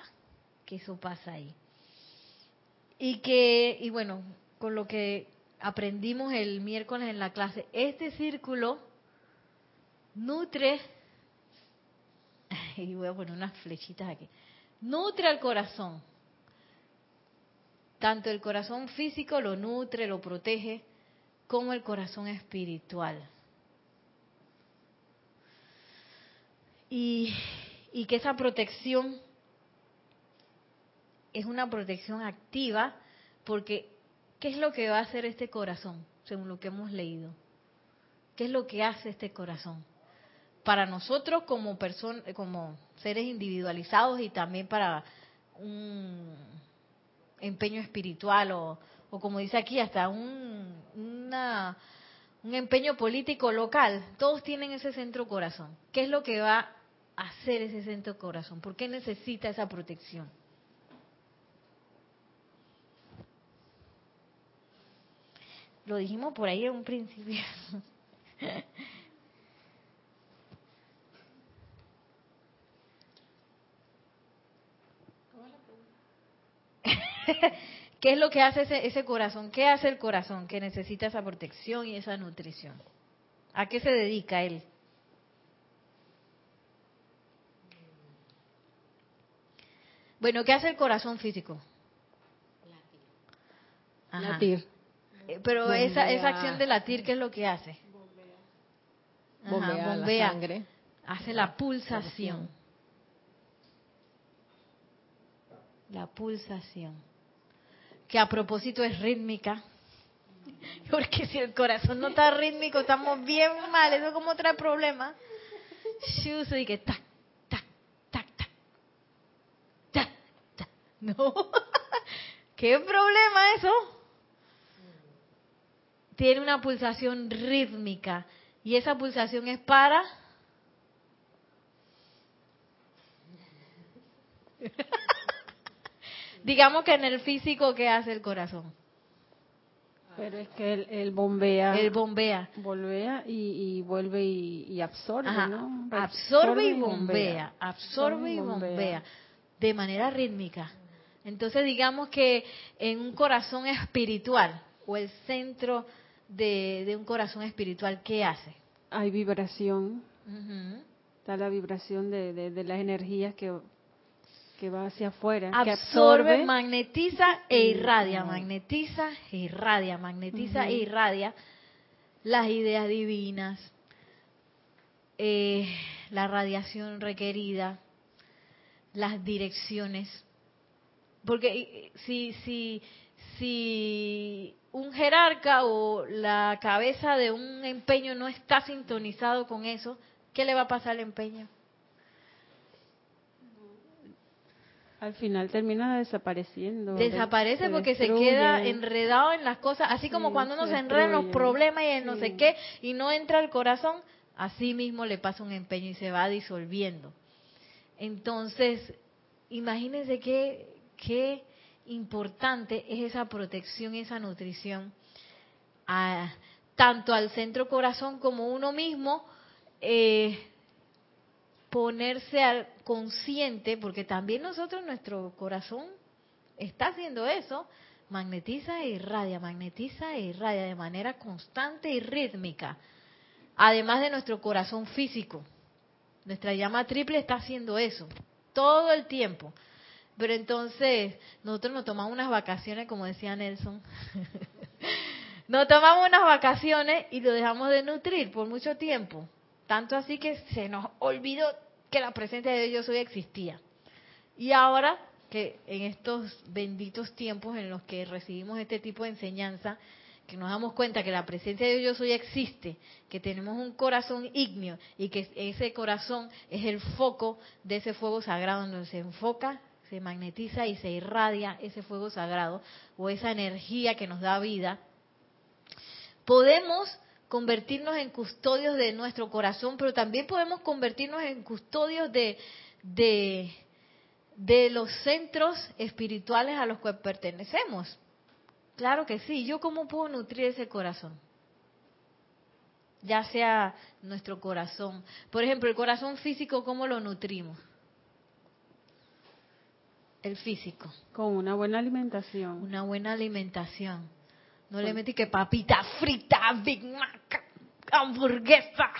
que eso pasa ahí. Y que, y bueno, con lo que aprendimos el miércoles en la clase, este círculo nutre, (laughs) y voy a poner unas flechitas aquí, nutre al corazón. Tanto el corazón físico lo nutre, lo protege, como el corazón espiritual. Y, y que esa protección es una protección activa porque ¿Qué es lo que va a hacer este corazón, según lo que hemos leído? ¿Qué es lo que hace este corazón? Para nosotros como como seres individualizados y también para un empeño espiritual o, como dice aquí, hasta un, un empeño político local, todos tienen ese centro corazón. ¿Qué es lo que va hacer ese centro corazón? ¿Por qué necesita esa protección? Lo dijimos por ahí en un principio. (laughs) ¿Qué es lo que hace ese, ese, corazón? ¿Qué hace el corazón que necesita esa protección y esa nutrición? ¿A qué se dedica él? Bueno, ¿qué hace el corazón físico? Latir. Eh, pero esa, esa acción de latir, ¿qué es lo que hace? bombea, la sangre. Hace la pulsación. La pulsación. Que a propósito es rítmica. (laughs) Porque si el corazón no está rítmico, estamos bien mal. Eso como trae problema. y que tac, tac, tac. Tac, tac. (laughs) No. (laughs) ¿Qué problema eso? tiene una pulsación rítmica. Y esa pulsación es para (laughs) digamos que en el físico qué hace el corazón pero es que él, bombea. Él bombea. Bombea y, vuelve y, absorbe ¿no? absorbe, y bombea, absorbe y bombea. De manera rítmica entonces digamos que en un corazón espiritual o el centro de, un corazón espiritual, ¿qué hace? Hay vibración. Está la vibración de, las energías que que va hacia afuera, absorbe, que absorbe, magnetiza e irradia, magnetiza e irradia, magnetiza e irradia las ideas divinas, eh, la radiación requerida, las direcciones. Porque si, si, si un jerarca o la cabeza de un empeño no está sintonizado con eso, ¿qué le va a pasar al empeño? al final termina desapareciendo. Desaparece se porque se queda enredado en las cosas, así como Sí, cuando uno se se enreda en los problemas y en no sé qué y no entra al corazón, así mismo le pasa un empeño y se va disolviendo. Entonces, imagínense qué, qué importante es esa protección esa nutrición tanto al centro corazón como uno mismo. eh, ponerse al consciente, porque también nosotros, nuestro corazón está haciendo eso, magnetiza e irradia, magnetiza e irradia de manera constante y rítmica, además de nuestro corazón físico. Nuestra llama triple está haciendo eso todo el tiempo. Pero entonces nosotros nos tomamos unas vacaciones, como decía Nelson. (laughs) nos tomamos unas vacaciones y lo dejamos de nutrir por mucho tiempo. Tanto así que se nos olvidó que la presencia de Dios soy existía. Y ahora que en estos benditos tiempos en los que recibimos este tipo de enseñanza, que nos damos cuenta que la presencia de Dios hoy existe, que tenemos un corazón ígneo y que ese corazón es el foco de ese fuego sagrado donde se enfoca, se magnetiza y se irradia ese fuego sagrado o esa energía que nos da vida, podemos convertirnos en custodios de nuestro corazón, pero también podemos convertirnos en custodios de, de, de los centros espirituales a los que pertenecemos. Claro que sí. ¿Yo cómo puedo nutrir ese corazón? Ya sea nuestro corazón. Por ejemplo, el corazón físico, ¿cómo lo nutrimos? El físico. Con una buena alimentación. Una buena alimentación. No le metí que papita frita, Big Mac, hamburguesa.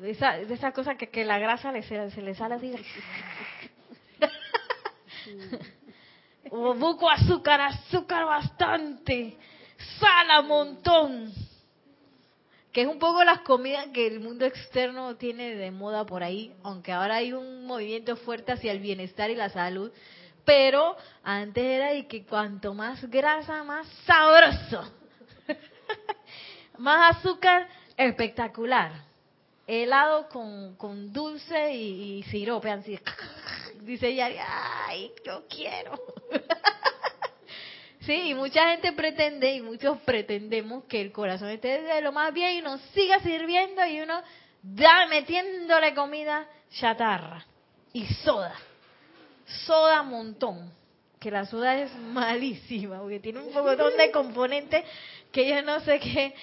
De esa, de esa cosa que, que la grasa le, se, se le sale así. (laughs) O buco azúcar, azúcar bastante, sal a montón. Que es un poco las comidas que el mundo externo tiene de moda por ahí, aunque ahora hay un movimiento fuerte hacia el bienestar y la salud. Pero antes era de que cuanto más grasa, más sabroso. (laughs) más azúcar, espectacular. Helado con, con dulce y, sirope, así. (laughs) Dice Yari, ay, yo quiero. (laughs) sí, y mucha gente pretende, y muchos pretendemos que el corazón esté de lo más bien y nos siga sirviendo y uno da metiéndole comida chatarra y soda. Soda montón. Que la soda es (laughs) malísima, porque tiene un montón de componentes que yo no sé qué,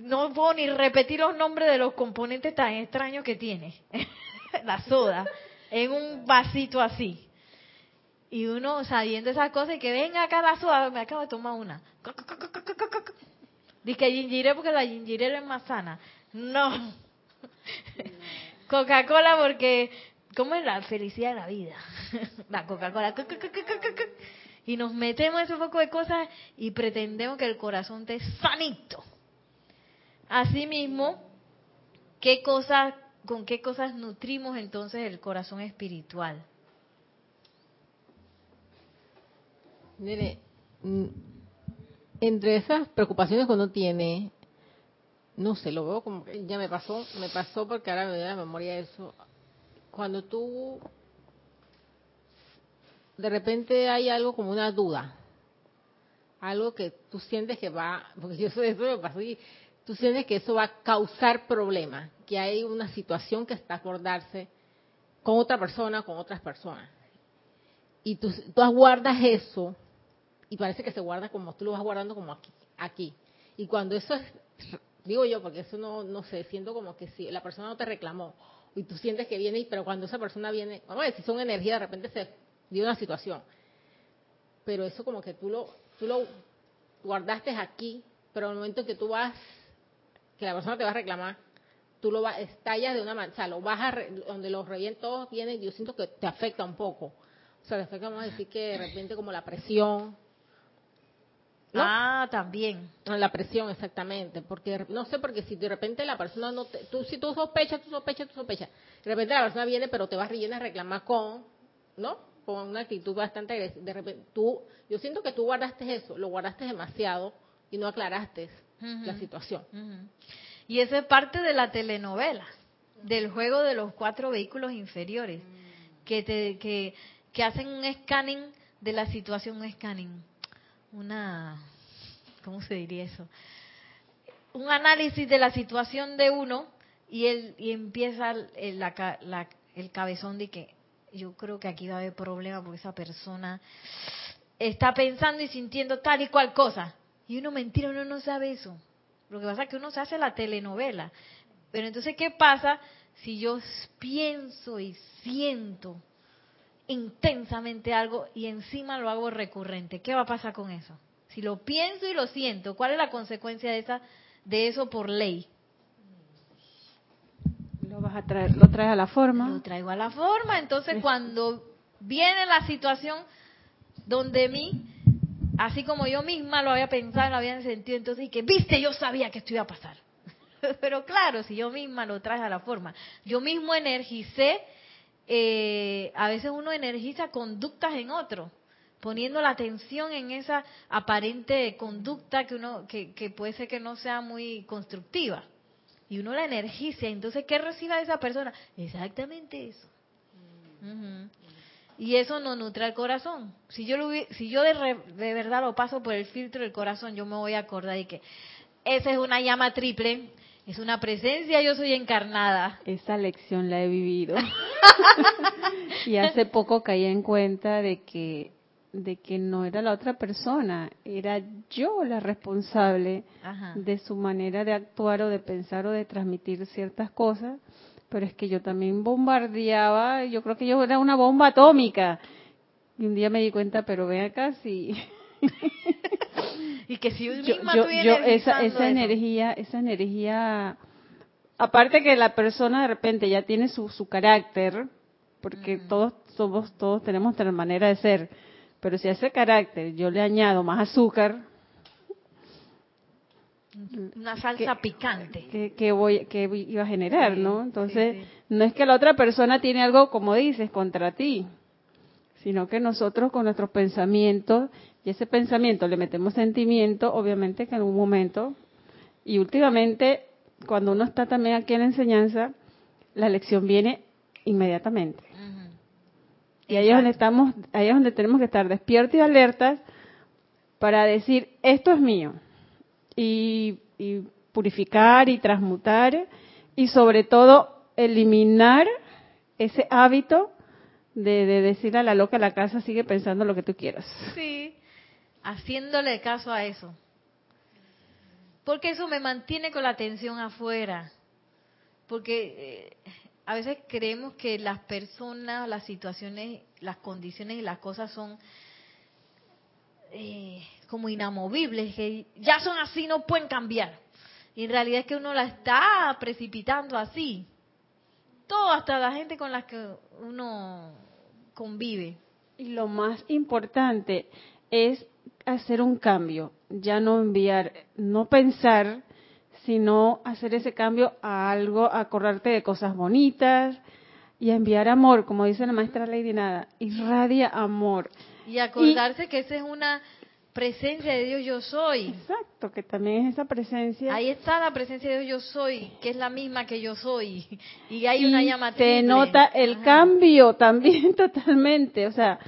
no puedo ni repetir los nombres de los componentes tan extraños que tiene. (laughs) la soda en un vasito así. Y uno sabiendo esas cosas y que venga acá la soda, me acabo de tomar una. Dice que porque la gingiré es más sana. No. (laughs) Coca-Cola porque, ¿cómo es la felicidad de la vida? (laughs) la Coca-Cola. Y nos metemos ese poco de cosas y pretendemos que el corazón esté sanito. Asimismo, ¿qué cosas con qué cosas nutrimos entonces el corazón espiritual. Mire, mm, entre esas preocupaciones que uno tiene, no sé, lo veo como que ya me pasó, me pasó porque ahora me da la memoria eso. Cuando tú de repente hay algo como una duda, algo que tú sientes que va, porque yo eso, eso me pasó y tú sientes que eso va a causar problemas, que hay una situación que está por darse con otra persona, con otras personas. Y tú, tú guardas eso y parece que se guarda como tú lo vas guardando como aquí, aquí. Y cuando eso es, digo yo, porque eso no, no sé, siento como que si la persona no te reclamó y tú sientes que viene, pero cuando esa persona viene, vamos a si son energía, de repente se dio una situación. Pero eso como que tú lo, tú lo guardaste aquí, pero en el momento que tú vas, que la persona te va a reclamar, tú lo estallas de una manera, o sea, lo vas a, donde los revientos vienen, yo siento que te afecta un poco, O sea, que vamos a decir que de repente como la presión. ¿No? Ah, también. La presión, exactamente. Porque, no sé, porque si de repente la persona no te, tú, si tú sospechas, tú sospechas, tú sospechas. De repente la persona viene, pero te vas riendo a reclamar con, ¿no? Con una actitud bastante agresiva. De repente, tú, yo siento que tú guardaste eso, lo guardaste demasiado y no aclaraste la situación. Y eso es parte de la telenovela, del juego de los cuatro vehículos inferiores, que, te, que, que hacen un scanning de la situación, un scanning, una, ¿cómo se diría eso? Un análisis de la situación de uno y, él, y empieza el, la la- el cabezón de que yo creo que aquí va a haber problema porque esa persona está pensando y sintiendo tal y cual cosa. Y uno mentira, uno no sabe eso. Lo que pasa es que uno se hace la telenovela. Pero entonces, ¿qué pasa si yo pienso y siento intensamente algo y encima lo hago recurrente? ¿Qué va a pasar con eso? Si lo pienso y lo siento, ¿cuál es la consecuencia de esa de eso por ley? Lo vas a traer, lo traes a la forma. Lo traigo a la forma. Entonces, cuando viene la situación donde mí, así como yo misma lo había pensado, lo había sentido, entonces, y que, viste, yo sabía que esto iba a pasar. (laughs) Pero claro, si yo misma lo traje a la forma, yo mismo energicé, eh, a veces uno energiza conductas en otro, poniendo la atención en esa aparente conducta que uno, que, puede ser que no sea muy constructiva. Y uno la energiza, entonces, ¿qué recibe de esa persona? Exactamente eso. Y eso no nutre al corazón. Si yo, lo si yo de, re- de verdad lo paso por el filtro del corazón, yo me voy a acordar de que esa es una llama triple, es una presencia, yo soy encarnada. Esa lección la he vivido. (laughs) y hace poco caí en cuenta de que de que no era la otra persona, era yo la responsable Ajá. de su manera de actuar o de pensar o de transmitir ciertas cosas, pero es que yo también bombardeaba, yo creo que yo era una bomba atómica. Y un día me di cuenta, pero ven acá, si (laughs) Y que si yo misma yo, estoy yo esa, energizando esa eso. energía, esa energía, aparte que la persona de repente ya tiene su, su carácter, porque todos somos, todos tenemos nuestra manera de ser, pero si a ese carácter yo le añado más azúcar, Una salsa picante. que, que voy que iba a generar, Sí, ¿no? sí, Entonces, sí. no es que la otra persona tiene algo, como dices, contra ti, sino que nosotros con nuestros pensamientos, y ese pensamiento le metemos sentimiento, obviamente que en un momento, y últimamente, cuando uno está también aquí en la enseñanza, la lección viene inmediatamente. Y ahí es donde estamos, ahí es donde tenemos que estar despiertos y alertas para decir, esto es mío. Y, y purificar y transmutar y sobre todo eliminar ese hábito de, de decir a la loca la casa sigue pensando lo que tú quieras. Sí, haciéndole caso a eso. Porque eso me mantiene con la atención afuera. Porque eh, a veces creemos que las personas, las situaciones, las condiciones y las cosas son eh, como inamovibles, que ya son así, no pueden cambiar. Y en realidad es que uno la está precipitando así. Todo, hasta la gente con la que uno convive. Y lo más importante es hacer un cambio, ya no enviar, no pensar, sino hacer ese cambio a algo, a acordarte de cosas bonitas y a enviar amor, como dice la maestra Lady Nada, irradia amor. Y acordarse que esa es una presencia de Dios yo soy. Exacto, que también es esa presencia. Ahí está la presencia de Dios yo soy, que es la misma que yo soy. Y hay una llama se triple. nota el Ajá. cambio también (laughs) totalmente, o sea,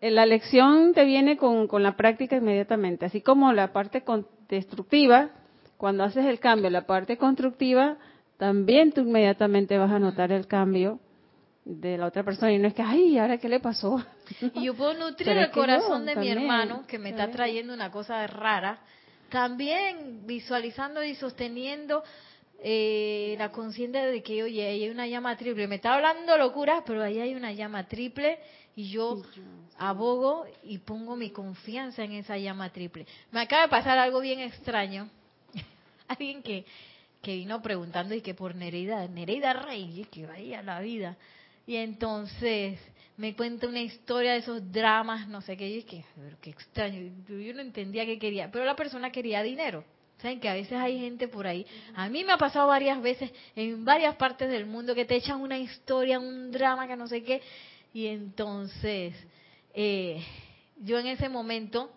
eh, la lección te viene con, con la práctica inmediatamente, así como la parte destructiva, cuando haces el cambio, la parte constructiva, también tú inmediatamente vas a notar el cambio de la otra persona y no es que, ay, ¿ahora qué le pasó? (laughs) Y yo puedo nutrir el corazón de mi hermano que me está trayendo una cosa rara, también visualizando y sosteniendo eh, la conciencia de que, oye, ahí hay una llama triple. Me está hablando locuras, pero ahí hay una llama triple y yo abogo y pongo mi confianza en esa llama triple. Me acaba de pasar algo bien extraño. (laughs) Alguien que, que vino preguntando y que por Nereida, Nereida Rey, que vaya la vida. Y entonces me cuenta una historia de esos dramas, no sé qué, y es que, qué extraño, yo no entendía qué quería, pero la persona quería dinero. Saben que a veces hay gente por ahí, a mí me ha pasado varias veces en varias partes del mundo que te echan una historia, un drama, que no sé qué, y entonces eh, yo en ese momento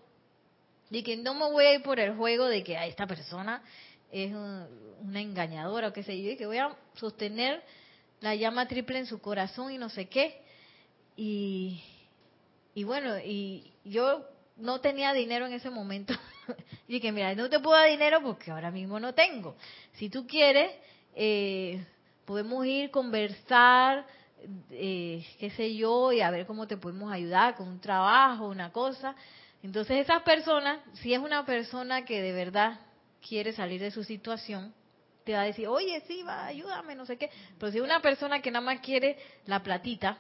dije, no me voy a ir por el juego de que a esta persona es una engañadora o qué sé yo, y que voy a sostener la llama triple en su corazón y no sé qué. Y, y bueno, y yo no tenía dinero en ese momento. y (laughs) dije, mira, no te puedo dar dinero porque ahora mismo no tengo. Si tú quieres, eh, podemos ir, conversar, eh, qué sé yo, y a ver cómo te podemos ayudar con un trabajo, una cosa. Entonces esas personas, si es una persona que de verdad quiere salir de su situación, te va a decir, oye, sí, va, ayúdame, no sé qué. Pero si una persona que nada más quiere la platita,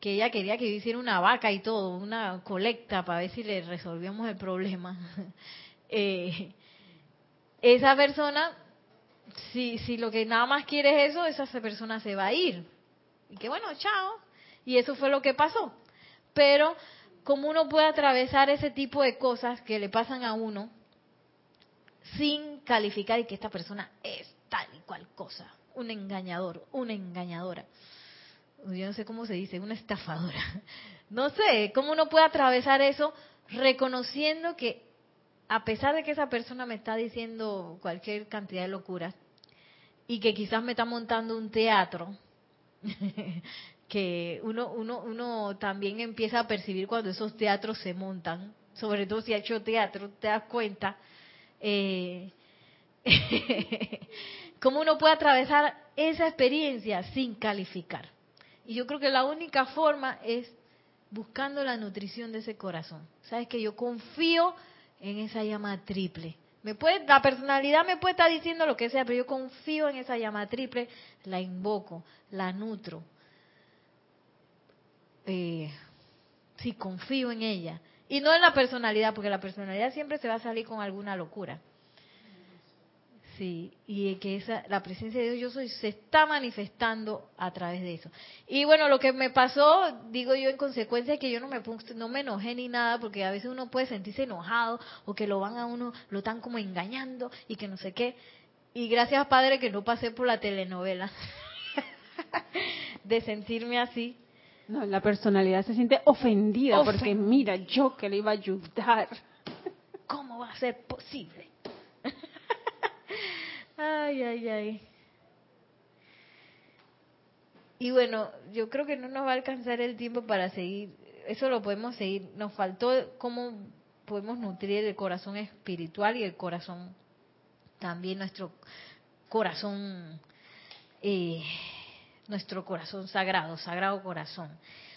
que ella quería que hiciera una vaca y todo, una colecta para ver si le resolvíamos el problema. (laughs) eh, esa persona, si, si lo que nada más quiere es eso, esa persona se va a ir. Y que bueno, chao. Y eso fue lo que pasó. Pero, como uno puede atravesar ese tipo de cosas que le pasan a uno sin calificar y que esta persona es tal y cual cosa? Un engañador, una engañadora yo no sé cómo se dice, una estafadora. (laughs) No sé, cómo uno puede atravesar eso reconociendo que a pesar de que esa persona me está diciendo cualquier cantidad de locuras y que quizás me está montando un teatro, (laughs) que uno, uno, uno también empieza a percibir cuando esos teatros se montan, sobre todo si ha hecho teatro, te das cuenta, eh, (laughs) cómo uno puede atravesar esa experiencia sin calificar. Y yo creo que la única forma es buscando la nutrición de ese corazón. Sabes que yo confío en esa llama triple. Me puede, la personalidad me puede estar diciendo lo que sea, pero yo confío en esa llama triple, la invoco, la nutro. Eh, sí, confío en ella. Y no en la personalidad, porque la personalidad siempre se va a salir con alguna locura. Sí, y que esa, la presencia de Dios yo soy se está manifestando a través de eso. Y bueno, lo que me pasó, digo yo en consecuencia, es que yo no me no me enojé ni nada, porque a veces uno puede sentirse enojado o que lo van a uno, lo están como engañando y que no sé qué. Y gracias Padre que no pasé por la telenovela (laughs) de sentirme así. No, la personalidad se siente ofendida porque mira, yo que le iba a ayudar. ¿Cómo va a ser posible? Ay, ay, ay. Y bueno, yo creo que no nos va a alcanzar el tiempo para seguir. Eso lo podemos seguir. Nos faltó cómo podemos nutrir el corazón espiritual y el corazón, también nuestro corazón, eh, nuestro corazón sagrado, sagrado corazón.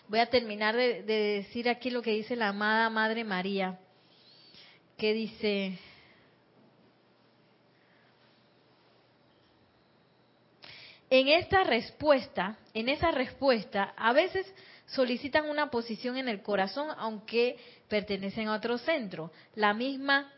Voy a terminar de, de decir aquí lo que dice la amada Madre María, que dice, en esta respuesta, en esa respuesta, a veces solicitan una posición en el corazón aunque pertenecen a otro centro. La misma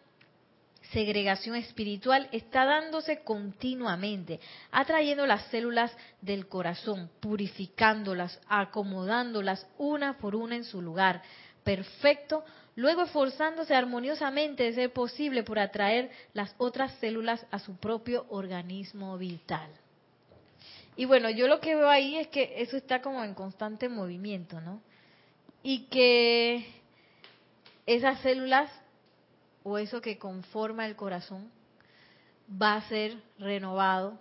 segregación espiritual está dándose continuamente, atrayendo las células del corazón, purificándolas, acomodándolas una por una en su lugar perfecto, luego esforzándose armoniosamente de ser posible por atraer las otras células a su propio organismo vital. Y bueno, yo lo que veo ahí es que eso está como en constante movimiento, ¿no? Y que esas células o eso que conforma el corazón va a ser renovado.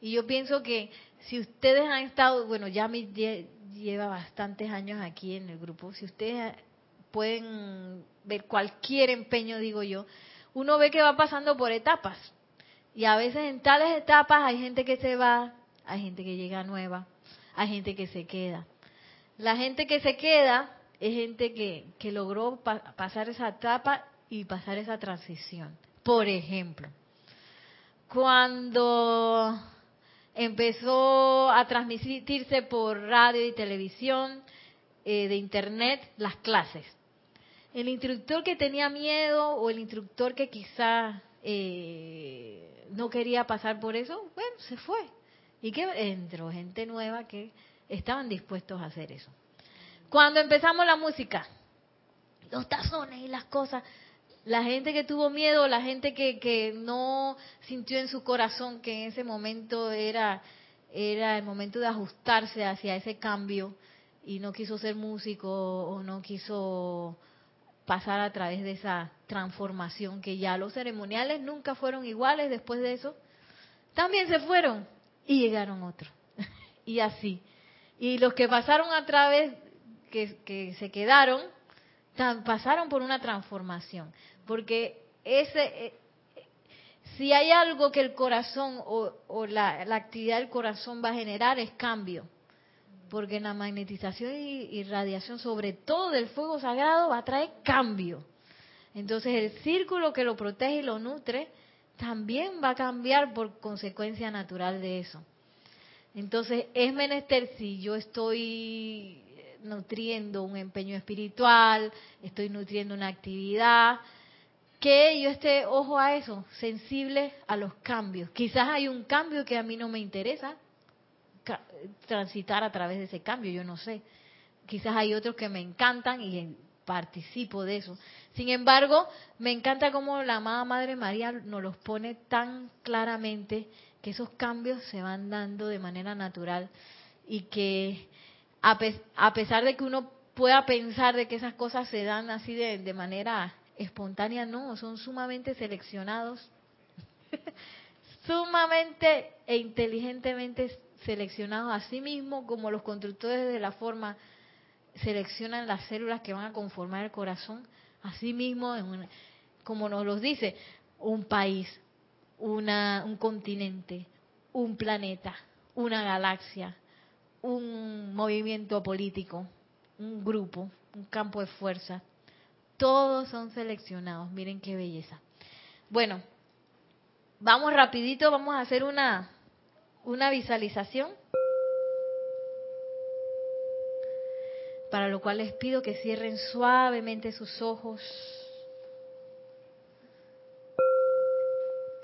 Y yo pienso que si ustedes han estado, bueno, ya me lleva bastantes años aquí en el grupo, si ustedes pueden ver cualquier empeño, digo yo, uno ve que va pasando por etapas. Y a veces en tales etapas hay gente que se va, hay gente que llega nueva, hay gente que se queda. La gente que se queda es gente que, que logró pasar esa etapa y pasar esa transición. Por ejemplo, cuando empezó a transmitirse por radio y televisión, eh, de internet, las clases. El instructor que tenía miedo o el instructor que quizá eh, no quería pasar por eso, bueno, se fue y que entró gente nueva que estaban dispuestos a hacer eso. Cuando empezamos la música, los tazones y las cosas, la gente que tuvo miedo, la gente que, que no sintió en su corazón que en ese momento era, era el momento de ajustarse hacia ese cambio y no quiso ser músico o no quiso pasar a través de esa transformación que ya los ceremoniales nunca fueron iguales después de eso, también se fueron y llegaron otros. (laughs) y así. Y los que pasaron a través, que, que se quedaron, pasaron por una transformación. Porque ese, eh, si hay algo que el corazón o, la, actividad del corazón va a generar es cambio. Porque la magnetización y, radiación, sobre todo del fuego sagrado, va a traer cambio. Entonces el círculo que lo protege y lo nutre también va a cambiar por consecuencia natural de eso. Entonces es menester si yo estoy nutriendo un empeño espiritual, estoy nutriendo una actividad, que yo esté, ojo a eso, sensible a los cambios. Quizás hay un cambio que a mí no me interesa transitar a través de ese cambio, yo no sé. Quizás hay otros que me encantan y participo de eso. Sin embargo, me encanta cómo la amada Madre María nos los pone tan claramente que esos cambios se van dando de manera natural y que a, pesar de que uno pueda pensar de que esas cosas se dan así de, manera espontánea, no, son sumamente seleccionados, (laughs) sumamente e inteligentemente seleccionados, así mismo como los constructores de la forma seleccionan las células que van a conformar el corazón, así mismo, como nos los dice, un país, una, un continente, un planeta, una galaxia, un movimiento político, un grupo, un campo de fuerza, todos son seleccionados. Miren qué belleza. Bueno, vamos rapidito, vamos a hacer una, una visualización. Para lo cual les pido que cierren suavemente sus ojos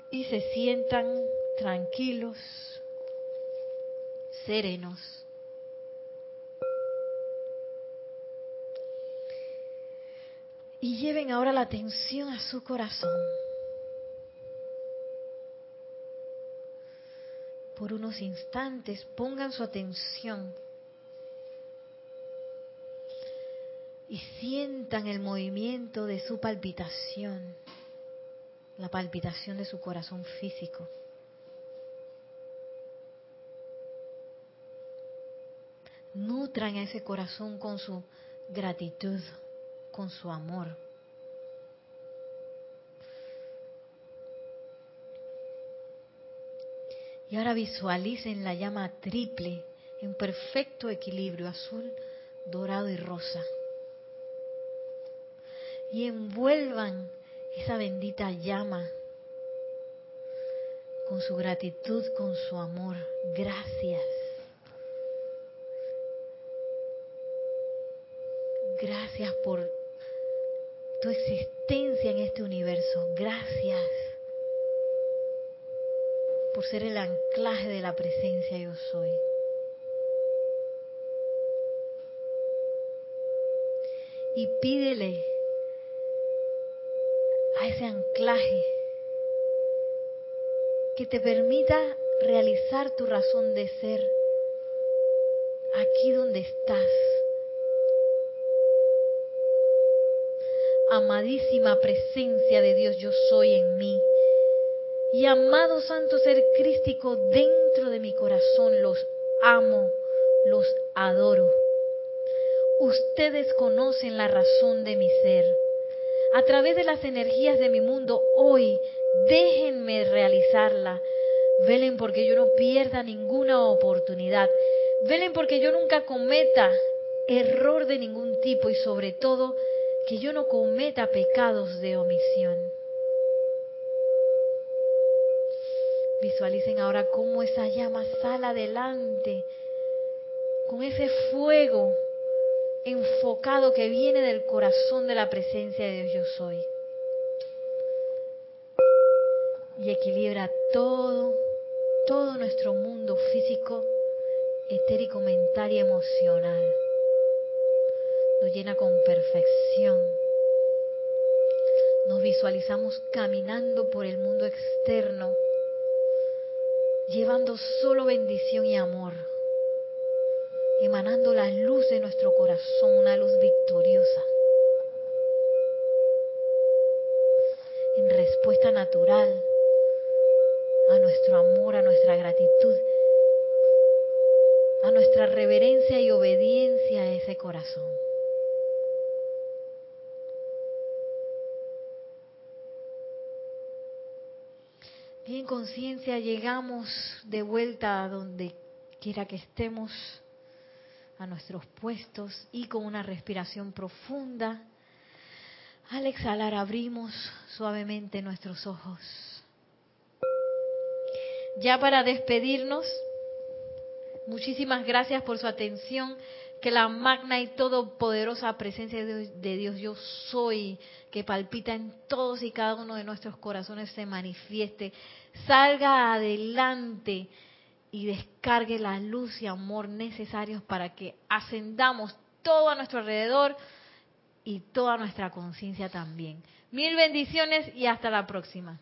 y se sientan tranquilos, serenos. Y lleven ahora la atención a su corazón. Por unos instantes pongan su atención y sientan el movimiento de su palpitación, la palpitación de su corazón físico. Nutran a ese corazón con su gratitud con su amor. Y ahora visualicen la llama triple en perfecto equilibrio, azul, dorado y rosa. Y envuelvan esa bendita llama con su gratitud, con su amor. Gracias. Gracias por tu existencia en este universo. Gracias por ser el anclaje de la presencia yo soy. Y pídele a ese anclaje que te permita realizar tu razón de ser aquí donde estás amadísima presencia de Dios yo soy en mí. Y amado Santo Ser Crístico dentro de mi corazón, los amo, los adoro. Ustedes conocen la razón de mi ser. A través de las energías de mi mundo hoy, déjenme realizarla. Velen porque yo no pierda ninguna oportunidad. Velen porque yo nunca cometa error de ningún tipo y sobre todo que yo no cometa pecados de omisión. Visualicen ahora cómo esa llama sale adelante con ese fuego enfocado que viene del corazón de la presencia de Dios yo soy. Y equilibra todo, todo nuestro mundo físico, etérico, mental y emocional nos llena con perfección. Nos visualizamos caminando por el mundo externo, llevando solo bendición y amor, emanando la luz de nuestro corazón, una luz victoriosa. En respuesta natural a nuestro amor, a nuestra gratitud, a nuestra reverencia y obediencia a ese corazón. Bien conciencia, llegamos de vuelta a donde quiera que estemos, a nuestros puestos y con una respiración profunda. Al exhalar abrimos suavemente nuestros ojos. Ya para despedirnos, muchísimas gracias por su atención. Que la magna y todopoderosa presencia de Dios, yo soy, que palpita en todos y cada uno de nuestros corazones, se manifieste, salga adelante y descargue la luz y amor necesarios para que ascendamos todo a nuestro alrededor y toda nuestra conciencia también. Mil bendiciones y hasta la próxima.